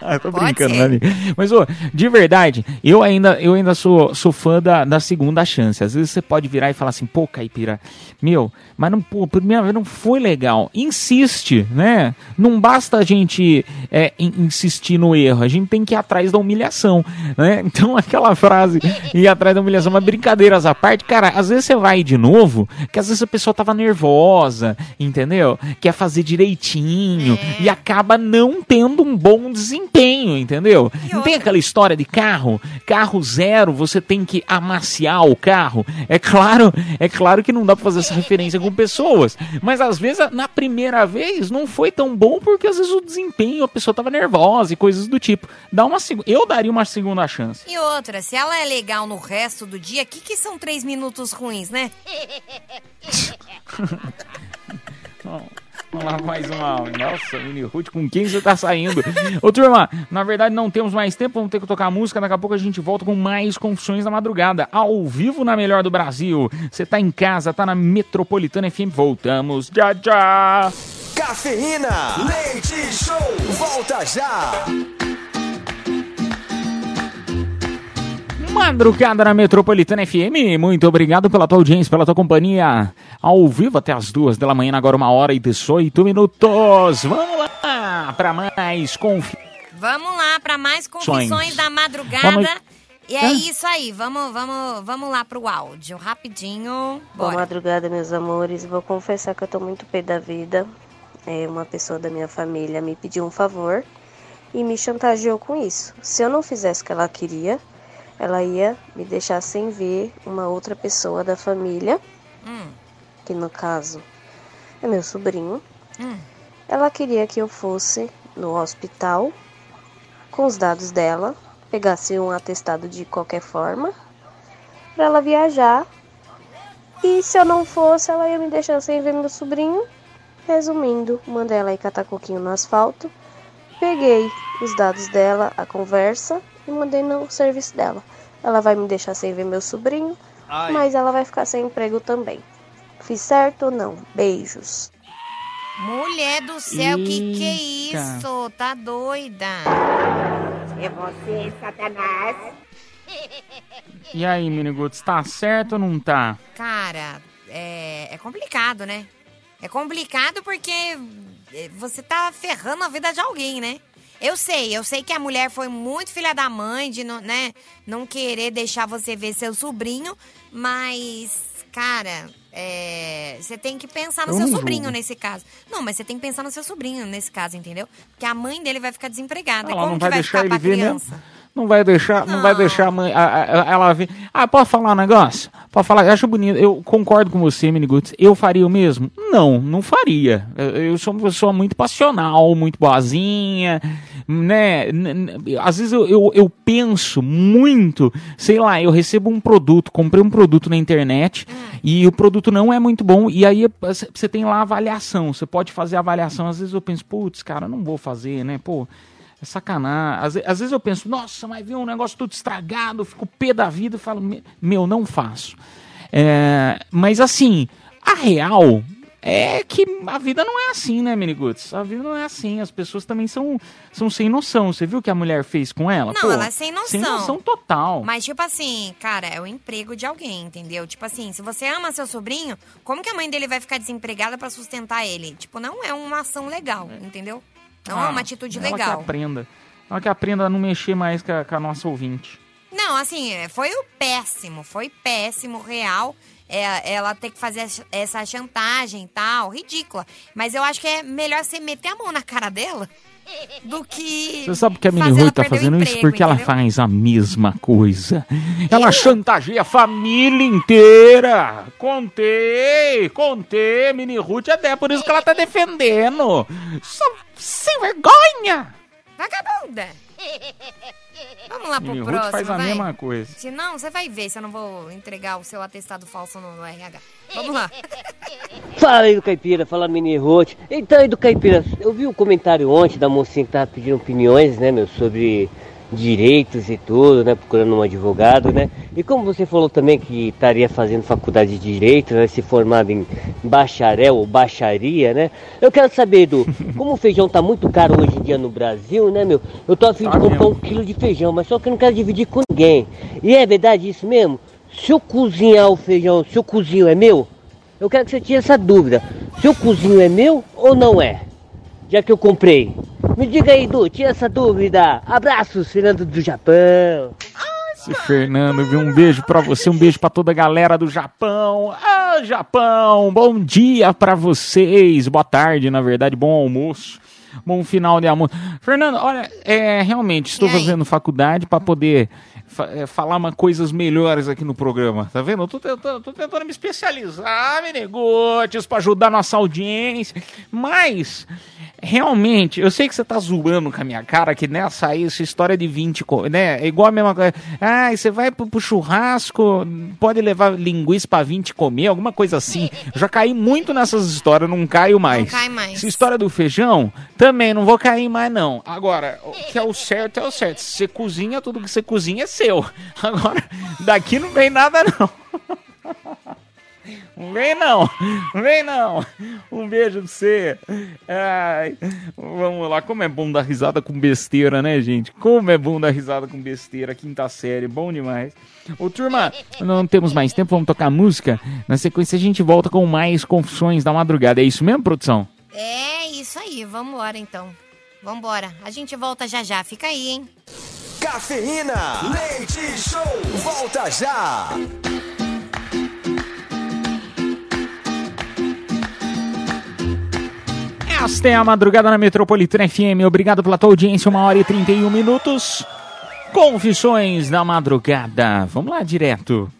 Ah, tô Pode brincando, né? Mas, ô, de verdade, eu ainda, eu ainda sou, sou fã da, da segunda chance. Às vezes você pode virar e falar assim, pô, Caipira, meu, mas não, pô, primeira vez não foi legal. Insiste, né? Não basta a gente é, in- insistir no erro, a gente tem que ir atrás da humilhação, né? Então, aquela frase, ir atrás da humilhação, é uma brincadeira brincadeiras à parte, cara, às vezes você vai de novo, que às vezes a pessoa tava nervosa, entendeu? Quer fazer direitinho e acaba não tendo um bom desempenho, entendeu? Não tem aquela história de carro, carro zero, você tem que amaciar o carro. É claro, é claro que não dá pra fazer essa referência com pessoas, mas às vezes na primeira vez não foi tão bom porque às vezes o desempenho, a pessoa tava nervosa e coisas do tipo. Dá uma eu daria uma segunda chance. E outra, se ela é legal no resto do dia, o que, que são três minutos ruins, né? Vamos lá, mais uma. Nossa, Mini Ruth, com quem você tá saindo? Ô, turma, na verdade não temos mais tempo, vamos ter que tocar música. Daqui a pouco a gente volta com mais Confissões da Madrugada, ao vivo na Melhor do Brasil. Você tá em casa, tá na Metropolitana FM. Voltamos. Já, já. Cafeína, leite show, volta já. Madrugada na Metropolitana FM. Muito obrigado pela tua audiência, pela tua companhia. Ao vivo até as duas da manhã, agora uma hora e 18 minutos. Vamos lá para mais confissões. Vamos lá para mais confissões Sonhos. da madrugada. Vamos- E é Hã? isso aí, vamos, vamos, vamos lá pro áudio, rapidinho. Boa Bora. madrugada, meus amores. Vou confessar que eu tô muito pé da vida. É, uma pessoa da minha família me pediu um favor e me chantageou com isso. Se eu não fizesse o que ela queria, ela ia me deixar sem ver uma outra pessoa da família, Hum, que no caso é meu sobrinho. hum. Ela queria que eu fosse no hospital com os dados dela, pegasse um atestado de qualquer forma, para ela viajar. E se eu não fosse, ela ia me deixar sem ver meu sobrinho. Resumindo, mandei ela ir catar coquinho no asfalto, peguei os dados dela, a conversa e mandei no serviço dela. Ela vai me deixar sem ver meu sobrinho, Ai. mas ela vai ficar sem emprego também. Fiz certo ou não? Beijos. Mulher do céu, que que é Eita. isso? Tá doida? É você, Satanás. E aí, Miniguts, tá certo ou não tá? Cara, é, é complicado, né? É complicado porque é, você tá ferrando a vida de alguém, né? Eu sei, eu sei que a mulher foi muito filha da mãe de não, né, não querer deixar você ver seu sobrinho, mas, cara, é, você tem que pensar no Eu seu sobrinho julgo. nesse caso. Não, mas você tem que pensar no seu sobrinho nesse caso, entendeu? Porque a mãe dele vai ficar desempregada. Ela Como não que vai vai deixar ficar ele ver criança? mesmo. Não vai deixar, não, vai deixar a mãe, a- a- ela ver. Ah, pode falar um negócio? Pode falar, eu acho bonito. Eu concordo com você, Miniguts. Eu faria o mesmo? Não, não faria. Eu, sou uma pessoa muito passional, muito boazinha, né? Às vezes eu, eu, eu penso muito, sei lá, eu recebo um produto, comprei um produto na internet e o produto não é muito bom. E aí você tem lá avaliação, você pode fazer avaliação. Às vezes eu penso, putz, cara, não vou fazer, né? Pô. É sacanagem. Às, às vezes eu penso, nossa, mas viu um negócio tudo estragado, fico pé da vida e falo, "Me- meu, não faço. É, mas assim, a real é que a vida não é assim, né, Miniguts? A vida não é assim. As pessoas também são, são sem noção. Você viu o que a mulher fez com ela? Não, Pô, ela é sem noção. Sem noção total. Mas, tipo assim, cara, é o emprego de alguém, entendeu? Tipo assim, se você ama seu sobrinho, como que a mãe dele vai ficar desempregada pra sustentar ele? Tipo, não é uma ação legal, entendeu? Não é Ah, uma atitude ela legal. que aprenda. Ela que aprenda a não mexer mais com a, com a nossa ouvinte. Não, assim, é, foi o péssimo, foi péssimo, real. É, ela ter que fazer essa- essa chantagem e tal, ridícula. Mas eu acho que é melhor você meter a mão na cara dela do que. Você sabe que a Mini Rui ela tá fazendo isso? emprego, Porque ela entendeu? faz a mesma coisa. Ela chantageia a família inteira. Contei, contei, Mini Ruth, até por isso que ela tá defendendo. Só sem vergonha. Vagabunda! Vamos lá pro Ruth próximo, faz a vai. mesma coisa. Se não, você vai ver se eu não vou entregar o seu atestado falso no, no RH. Vamos lá. Fala aí do Caipira, fala Mini Rote. Então aí do Caipira, eu vi o comentário ontem da mocinha que tava pedindo opiniões, né, meu, sobre direitos e tudo, né, procurando um advogado, né. E como você falou também que estaria fazendo faculdade de direito, né, se formado em bacharel ou baixaria, né. Eu quero saber, Edu, como o feijão tá muito caro hoje em dia no Brasil, né, meu, eu tô afim de comprar um quilo de feijão, mas só que eu não quero dividir com ninguém. E é verdade isso mesmo? Se eu cozinhar o feijão, se eu cozinho é meu? Eu quero que você tire essa dúvida. Se o cozinho é meu ou não é? Já que eu comprei. Me diga aí, Du, tira essa dúvida. Abraços, Fernando do Japão. Esse Fernando, viu? Um beijo pra você, um beijo pra toda a galera do Japão. Ah, Japão, bom dia pra vocês. Boa tarde, na verdade, bom almoço. Bom final de almoço. Fernando, olha, é, realmente, estou fazendo faculdade pra poder fa- é, falar uma, coisas melhores aqui no programa, tá vendo? Eu tô tentando, tô tentando me especializar, Menegotes, pra ajudar nossa audiência. Mas, realmente, eu sei que você tá zoando com a minha cara, que nessa aí, essa história de 20, co- né? É igual a mesma coisa. Ah, você vai pro, pro churrasco, pode levar linguiça pra 20 comer, alguma coisa assim. Eu já caí muito nessas histórias, não caio mais. cai mais. Essa história do feijão, também não vou cair mais, não. Agora, o que é o certo é o certo. Se você cozinha, tudo que você cozinha é seu. Agora, daqui não vem nada, não. Não vem não, não vem não. Um beijo pra você. Ai, vamos lá, como é bom dar risada com besteira, né, gente? Como é bom dar risada com besteira, quinta série, bom demais. Ô, turma, não temos mais tempo, vamos tocar música. Na sequência a gente volta com mais confissões da madrugada. É isso mesmo, produção? É isso aí, vambora então. Vambora. A gente volta já já, fica aí, hein? Cafeína, leite show, volta já. Esta é a madrugada na Metropolitana FM. Obrigado pela tua audiência, uma hora e 31 minutos. Confissões da madrugada. Vamos lá direto.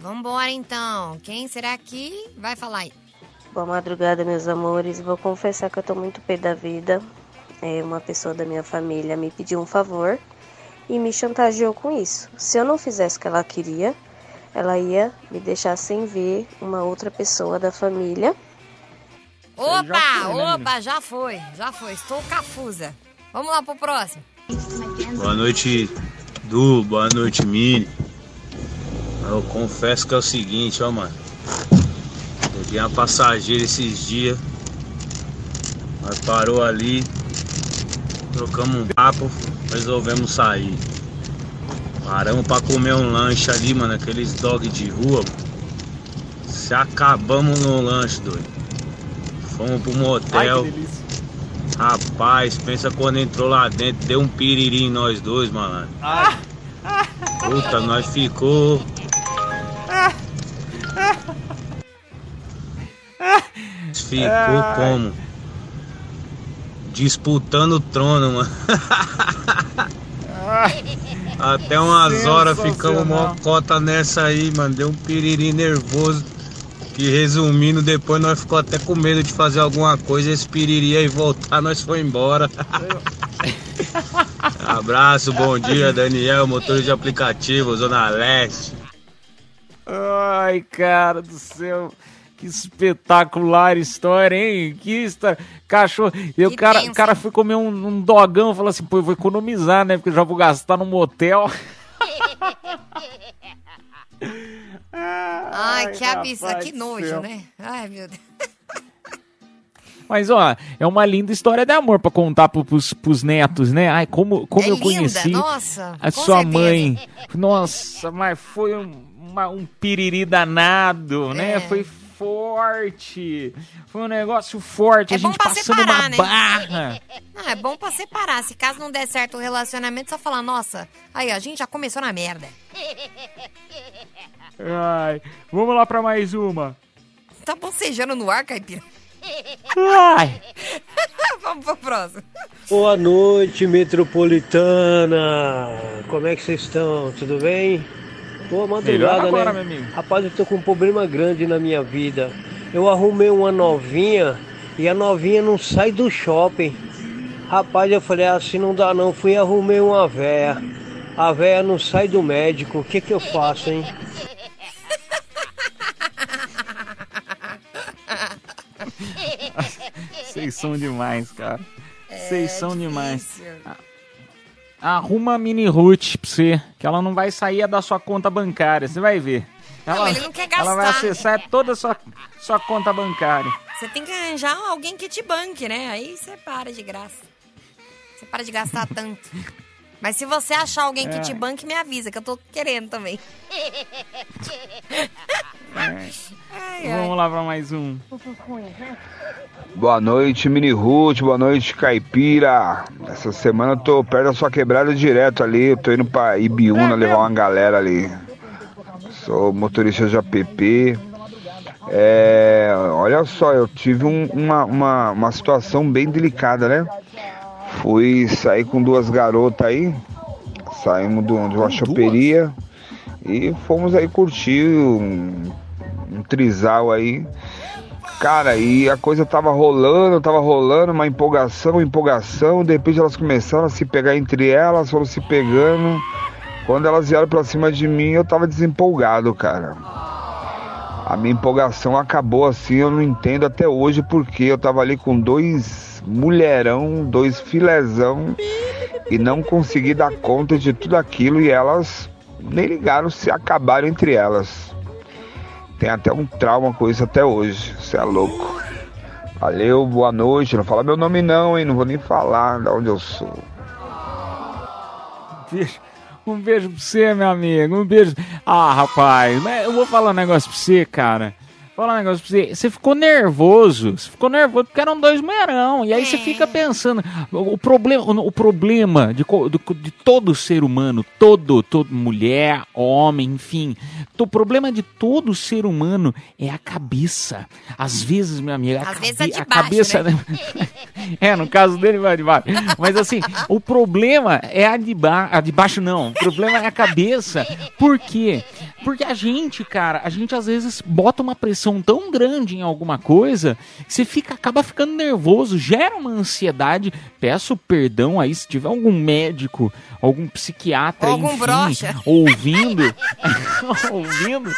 Vambora então. Quem será que vai falar aí? Boa madrugada, meus amores. Vou confessar que eu tô muito pé da vida. É, uma pessoa da minha família me pediu um favor e me chantageou com isso. Se eu não fizesse o que ela queria, ela ia me deixar sem ver uma outra pessoa da família. Opa, foi, né, opa, já foi, já foi. Estou cafusa. Vamos lá pro próximo. Boa noite, Du. Boa noite, Mini. Eu confesso que é o seguinte, ó, mano. Peguei uma passageira esses dias. Nós parou ali. Trocamos um papo. Resolvemos sair. Paramos pra comer um lanche ali, mano. Aqueles dog de rua. mano. Se acabamos no lanche, doido. Fomos pro motel. Rapaz, pensa quando entrou lá dentro, deu um piriri em nós dois, malandro. Puta, nós ficou. Ficou como? Disputando o trono, mano. Até umas horas ficamos mó cota nessa aí, mano. Deu um piriri nervoso. Que resumindo, depois nós ficou até com medo de fazer alguma coisa. Esse piriri aí voltar, nós foi embora. Abraço, bom dia, Daniel, motor de aplicativo, Zona Leste. Ai, cara do céu. Que espetacular história, hein? Que história. Cachorro. E o cara, cara foi comer um, um dogão e falou assim: pô, eu vou economizar, né? Porque eu já vou gastar no motel. Ai, que absurdo, rapaz que nojo, né? Ai, meu Deus. Mas, ó, é uma linda história de amor pra contar pro, pros, pros netos, né? Ai, como, como É eu linda, conheci nossa, a sua certeza. mãe. Nossa, mas foi um, uma- um piriri danado, É. né? Foi forte. Foi um negócio forte. É a bom gente passando separar, uma né? barra. Não, é bom pra separar. Se caso não der certo o relacionamento, só falar, nossa, aí, ó, a gente já começou na merda. Ai, vamos lá pra mais uma. Tá bocejando no ar, caipira? Ai. Vamos pro próximo. Boa noite, metropolitana. Como é que vocês estão? Tudo bem? Boa madrugada, agora, né? meu amigo. Rapaz, eu tô com um problema grande na minha vida. Eu arrumei uma novinha e a novinha não sai do shopping. Rapaz, eu falei assim, não dá não. Fui e arrumei uma véia. A véia não sai do médico. O que que eu faço, hein? Vocês são demais, cara. É Vocês são demais. Arruma a mini Ruth pra você, que ela não vai sair da sua conta bancária, você vai ver. Ela, ele não quer Ela vai acessar toda a sua, sua conta bancária. Você tem que arranjar alguém que te banque, né? Aí você para de graça. Você para de gastar tanto. Mas se você achar alguém que É. te banque, me avisa, que eu tô querendo também. Ai, ai. Vamos lá pra mais um. Boa noite, Mini Ruth. Boa noite, Caipira. Essa semana eu tô perto da sua quebrada direto ali. Eu tô indo pra Ibiúna levar uma galera ali. Sou motorista de app. É, olha só, eu tive um- uma, uma, uma situação bem delicada, né? Fui sair com duas garotas aí. Saímos do- de uma choperia e fomos aí curtir um, um trisal aí. Cara, e a coisa tava rolando, tava rolando, uma empolgação, empolgação. De repente elas começaram a se pegar entre elas, foram se pegando. Quando elas vieram pra cima de mim, eu tava desempolgado, cara. A minha empolgação acabou assim, eu não entendo até hoje porque eu tava ali com dois mulherão, dois filezão e não consegui dar conta de tudo aquilo e elas nem ligaram se acabaram entre elas. Tem até um trauma com isso até hoje, você é louco. Valeu, boa noite. Não fala meu nome não, hein? Não vou nem falar de onde eu sou. Beijo. Um beijo pra você, meu amigo. Um beijo. Ah, rapaz, eu vou falar um negócio pra você, cara. Falar um negócio pra você. Você ficou nervoso. Você ficou nervoso porque eram dois mulherão. E aí você fica pensando. O, o problema, o, o problema de, do- de todo ser humano, todo, todo mulher, homem, enfim. O problema de todo ser humano é a cabeça. Às vezes, meu amigo, a, cabe- é de a baixo, cabeça. né? É, no caso dele vai de baixo. Mas assim, o problema é a de, ba a de baixo, não. O problema é a cabeça. Por quê? Porque a gente, cara, a gente às vezes bota uma pressão tão grande em alguma coisa que você fica, acaba ficando nervoso, gera uma ansiedade. Peço perdão aí se tiver algum médico, algum psiquiatra, Ou algum enfim, ouvindo, ouvindo,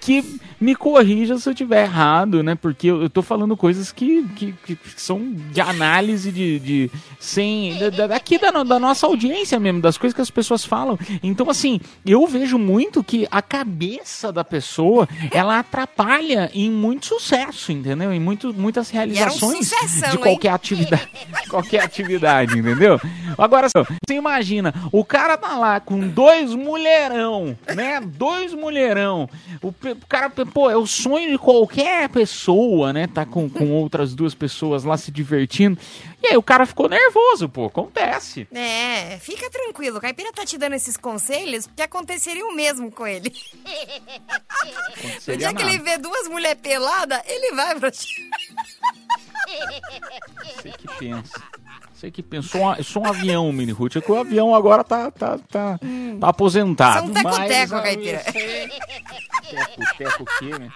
que me corrija se eu tiver errado, né? Porque eu, eu tô falando coisas que, que, que são de análise de, de sem da- da- daqui da, da nossa audiência mesmo, das coisas que as pessoas falam. Então, assim, eu vejo muito que a cabeça da pessoa ela atrapalha em muito sucesso, entendeu? Em muito, muitas realizações sucessão, de hein? qualquer atividade, qualquer atividade, entendeu? Agora, só, você imagina, o cara tá lá com dois mulherão, né? Dois mulherão. O, o cara, pô, é o sonho de qualquer pessoa, né? Tá com, com outras duas pessoas lá se divertindo. E aí o cara ficou nervoso, pô. Acontece. É, fica tranquilo. O Caipira tá te dando esses conselhos porque aconteceria o mesmo com ele. No dia que nada. ele vê duas mulheres peladas, ele vai pra Você que pensa. Você que pensa. Sou um, eu sou um avião, Mini Ruth. É que o avião agora tá, tá, tá, tá aposentado. São teco-teco, mas, Caipira. Teco-teco o quê, né?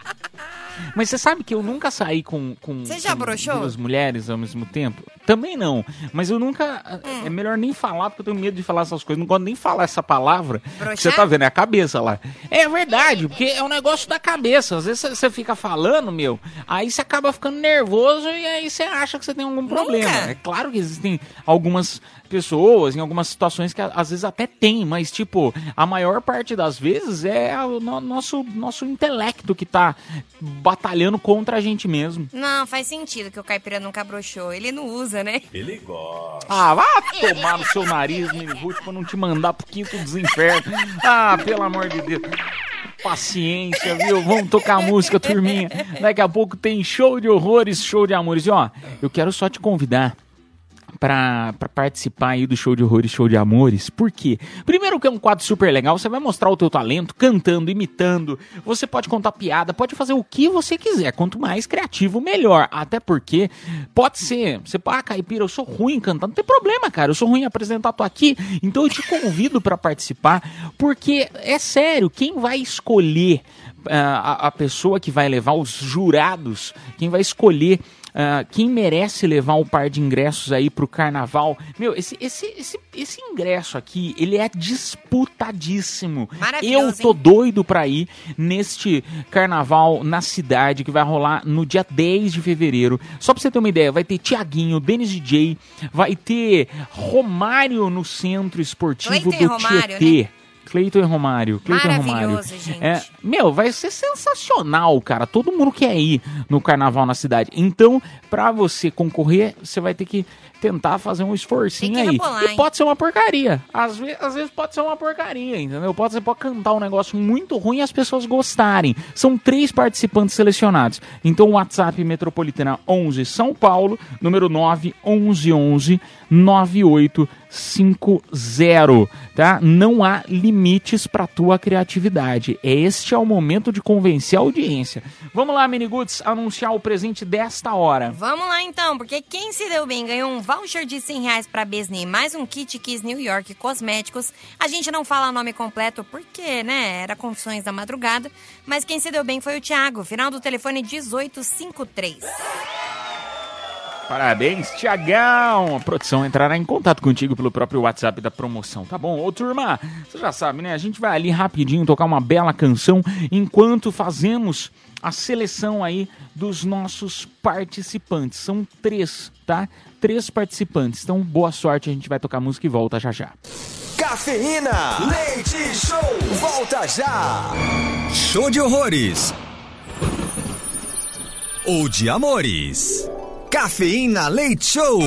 Mas você sabe que eu nunca saí com, com, Você já com broxou? duas mulheres ao mesmo tempo? Também não. Mas eu nunca. Hum. É melhor nem falar, porque eu tenho medo de falar essas coisas. Não gosto nem falar essa palavra. que? Você tá vendo? É a cabeça lá. É verdade, porque é um negócio da cabeça. Às vezes você- você fica falando, meu, aí você acaba ficando nervoso e aí você acha que você tem algum problema. É claro que existem algumas pessoas, em algumas situações que a- às vezes até tem, mas tipo, a maior parte das vezes é o no- nosso, nosso intelecto que tá batalhando contra a gente mesmo. Não, faz sentido que o Caipira nunca broxou. Ele não usa, né? Ele gosta. Ah, vá tomar no seu nariz, Ruth, pra não te mandar pro quinto dos infernos. Ah, pelo amor de Deus. Paciência, viu? Vamos tocar música, turminha. Daqui a pouco tem show de horrores, show de amores. E ó, eu quero só te convidar pra participar aí do show de horrores, show de amores. Por quê? Primeiro que é um quadro super legal, você vai mostrar o teu talento cantando, imitando, você pode contar piada, pode fazer o que você quiser, quanto mais criativo, melhor. Até porque pode ser, você, ah, Caipira, eu sou ruim cantando, não tem problema, cara, eu sou ruim em apresentar, tô aqui, então eu te convido pra participar, porque é sério, quem vai escolher ah, a, a pessoa que vai levar os jurados, quem vai escolher ah, quem merece levar um par de ingressos aí pro carnaval. Meu, esse, esse, esse, esse ingresso aqui, ele é disputadíssimo. Eu tô doido pra ir neste carnaval na cidade que vai rolar no dia 10 de fevereiro. Só pra você ter uma ideia, vai ter Tiaguinho, Denis DJ, vai ter Romário no centro esportivo do Romário, Tietê. Cleiton e Romário. Cleiton e Romário. Maravilhoso, gente. É, meu, vai ser sensacional, cara. Todo mundo quer ir no carnaval na cidade. Então, pra você concorrer, você vai ter que tentar fazer um esforcinho aí. rebolar, e pode ser uma porcaria. Às, ve- às vezes pode ser uma porcaria, entendeu? Pode, você pode cantar um negócio muito ruim e as pessoas gostarem. São três participantes selecionados. Então, o WhatsApp Metropolitana 11 São Paulo, número 9 11 11 9850, tá? Não há limites para tua criatividade. Este é o momento de convencer a audiência. Vamos lá, Miniguts, anunciar o presente desta hora. Vamos lá então, porque quem se deu bem ganhou um voucher de 100 reais pra Besney, mais um kit Kiss New York Cosméticos. A gente não fala o nome completo porque, né, era Confissões da Madrugada, mas quem se deu bem foi o Thiago, final do telefone 1853. Parabéns, Tiagão! A produção entrará em contato contigo pelo próprio WhatsApp da promoção, tá bom? Ô, turma, você já sabe, né? A gente vai ali rapidinho tocar uma bela canção enquanto fazemos a seleção aí dos nossos participantes. São três, tá? Três participantes. Então, boa sorte, a gente vai tocar música e volta já já. Cafeína. Leite Show. Volta já. Show de horrores. Ou de amores. Cafeína Leite Show.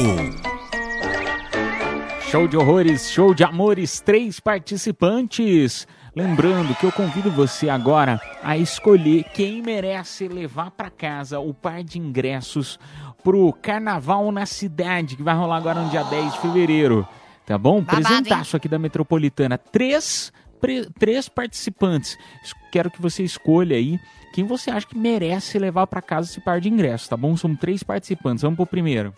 Show de horrores, show de amores, três participantes. Lembrando que eu convido você agora a escolher quem merece levar para casa o par de ingressos pro Carnaval na Cidade, que vai rolar agora no dia 10 de fevereiro. Tá bom? Babado, Presentaço aqui da Metropolitana. Três, pre- três participantes. Es- Quero que você escolha aí quem você acha que merece levar para casa esse par de ingressos, tá bom? São três participantes. Vamos pro primeiro.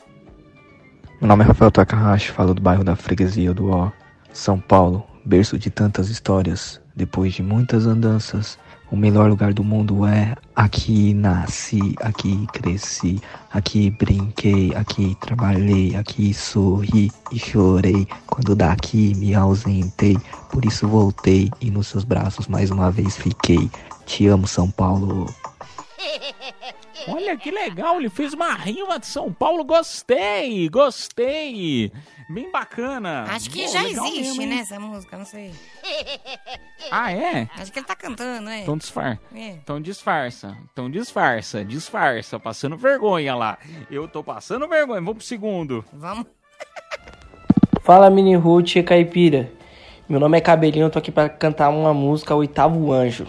Meu nome é Rafael Takahashi, falo do bairro da Freguesia do Ó, São Paulo, berço de tantas histórias. Depois de muitas andanças, o melhor lugar do mundo é aqui nasci, aqui cresci, aqui brinquei, aqui trabalhei, aqui sorri e chorei. Quando daqui me ausentei, por isso voltei e nos seus braços mais uma vez fiquei. Te amo, São Paulo. Olha que legal, ele fez uma rima de São Paulo, gostei, gostei. Bem bacana. Acho que Pô, já existe, mesmo, né, essa música, não sei. Ah, é? Acho que ele tá cantando, é. Então disfarça. É. Então disfarça. Então disfarça, disfarça, passando vergonha lá. Eu tô passando vergonha. Vamos pro segundo. Vamos. Fala Mini Ruth e Caipira. Meu nome é Cabelinho, eu tô aqui pra cantar uma música Oitavo Anjo.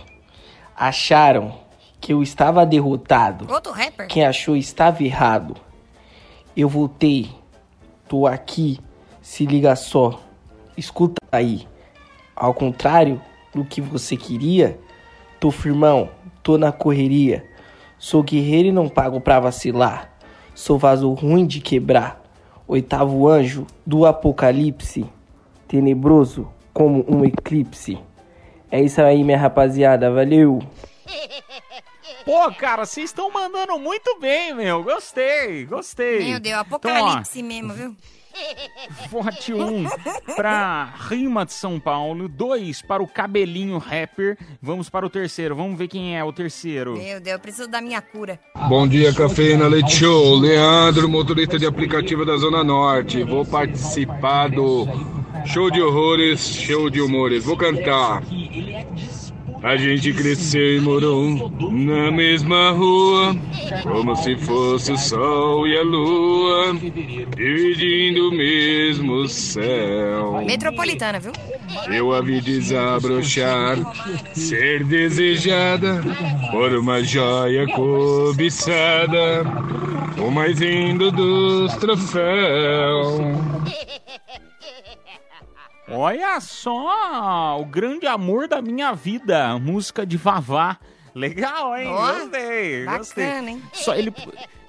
Acharam que eu estava derrotado. Outro rapper. Quem achou estava errado. Eu voltei. Tô aqui. Se liga só. Escuta aí. Ao contrário do que você queria, tô firmão, tô na correria. Sou guerreiro e não pago pra vacilar. Sou vaso ruim de quebrar. Oitavo anjo do apocalipse. Tenebroso como um eclipse. É isso aí, minha rapaziada. Valeu! Pô, cara, vocês estão mandando muito bem, meu. Gostei, gostei. Meu Deus, Então, ó, apocalipse mesmo, viu? Vote 1 um para Rima de São Paulo, 2 para o Cabelinho Rapper. Vamos para o terceiro, vamos ver quem é o terceiro. Meu Deus, eu preciso da minha cura. Bom dia, Cafeína Leite Show. Leandro, motorista de aplicativo da Zona Norte. Vou participar do Show de Horrores, Show de Humores. Vou cantar. A gente cresceu e morou na mesma rua, como se fosse o sol e a lua, dividindo o mesmo céu. Metropolitana, viu? Eu a vi desabrochar, ser desejada por uma joia cobiçada, o mais lindo dos troféus. Olha só, o grande amor da minha vida, música de Vavá. Legal, hein? Ó, gostei, gostei. bacana, hein? Só, ele,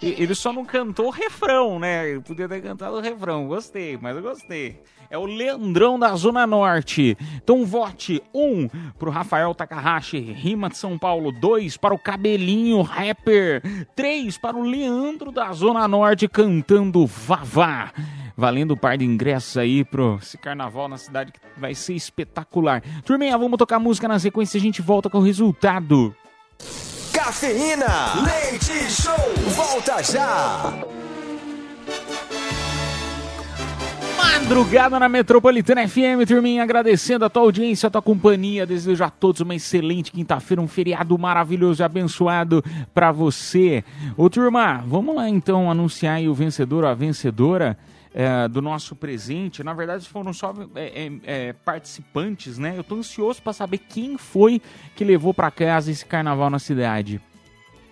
ele só não cantou o refrão, né? Ele podia ter cantado o refrão. Gostei, mas eu gostei. É o Leandrão da Zona Norte. Então vote 1 um pro Rafael Takahashi, Rima de São Paulo. 2 para o Cabelinho Rapper. 3 para o Leandro da Zona Norte cantando Vavá. Valendo um par de ingressos aí pro esse carnaval na cidade que vai ser espetacular. Turminha, vamos tocar música na sequência e a gente volta com o resultado. Cafeína. Leite Show. Volta já. Madrugada na Metropolitana FM, turminha, agradecendo a tua audiência, a tua companhia. Desejo a todos uma excelente quinta-feira, um feriado maravilhoso e abençoado pra você. Ô, turma, vamos lá então anunciar aí o vencedor ou a vencedora é, do nosso presente. Na verdade, foram só é, é, é, participantes, né? Eu tô ansioso pra saber quem foi que levou pra casa esse carnaval na cidade.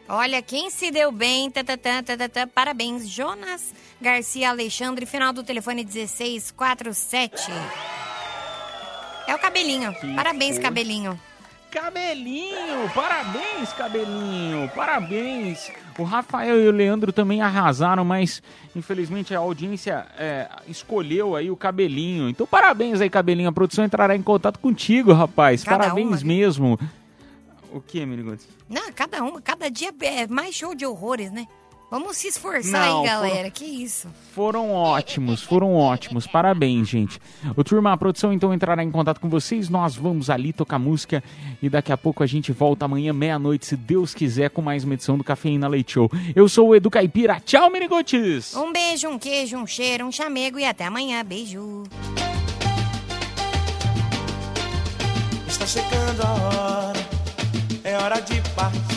Olha, quem se deu bem, tatatã, tatatã, parabéns, Jonas Garcia Alexandre, final do telefone 1647. É o cabelinho. Parabéns, foi? cabelinho. Cabelinho, parabéns, cabelinho, parabéns. O Rafael e o Leandro também arrasaram, mas infelizmente a audiência é, escolheu aí o cabelinho. Então parabéns aí, cabelinho. A produção entrará em contato contigo, rapaz. Cada parabéns uma, mesmo. O que, Minigotes? Não, cada uma, cada dia é mais show de horrores, né? Vamos se esforçar Não, aí, galera. foram- Que isso? Foram ótimos, foram ótimos. Parabéns, gente. O turma, a produção então entrará em contato com vocês. Nós vamos ali tocar música e daqui a pouco a gente volta amanhã, meia-noite, se Deus quiser, com mais uma edição do Cafeína Leite Show. Eu sou o Edu Caipira. Tchau, Minigotes! Um beijo, um queijo, um cheiro, um chamego e até amanhã. Beijo. Está chegando a hora, é hora de partir.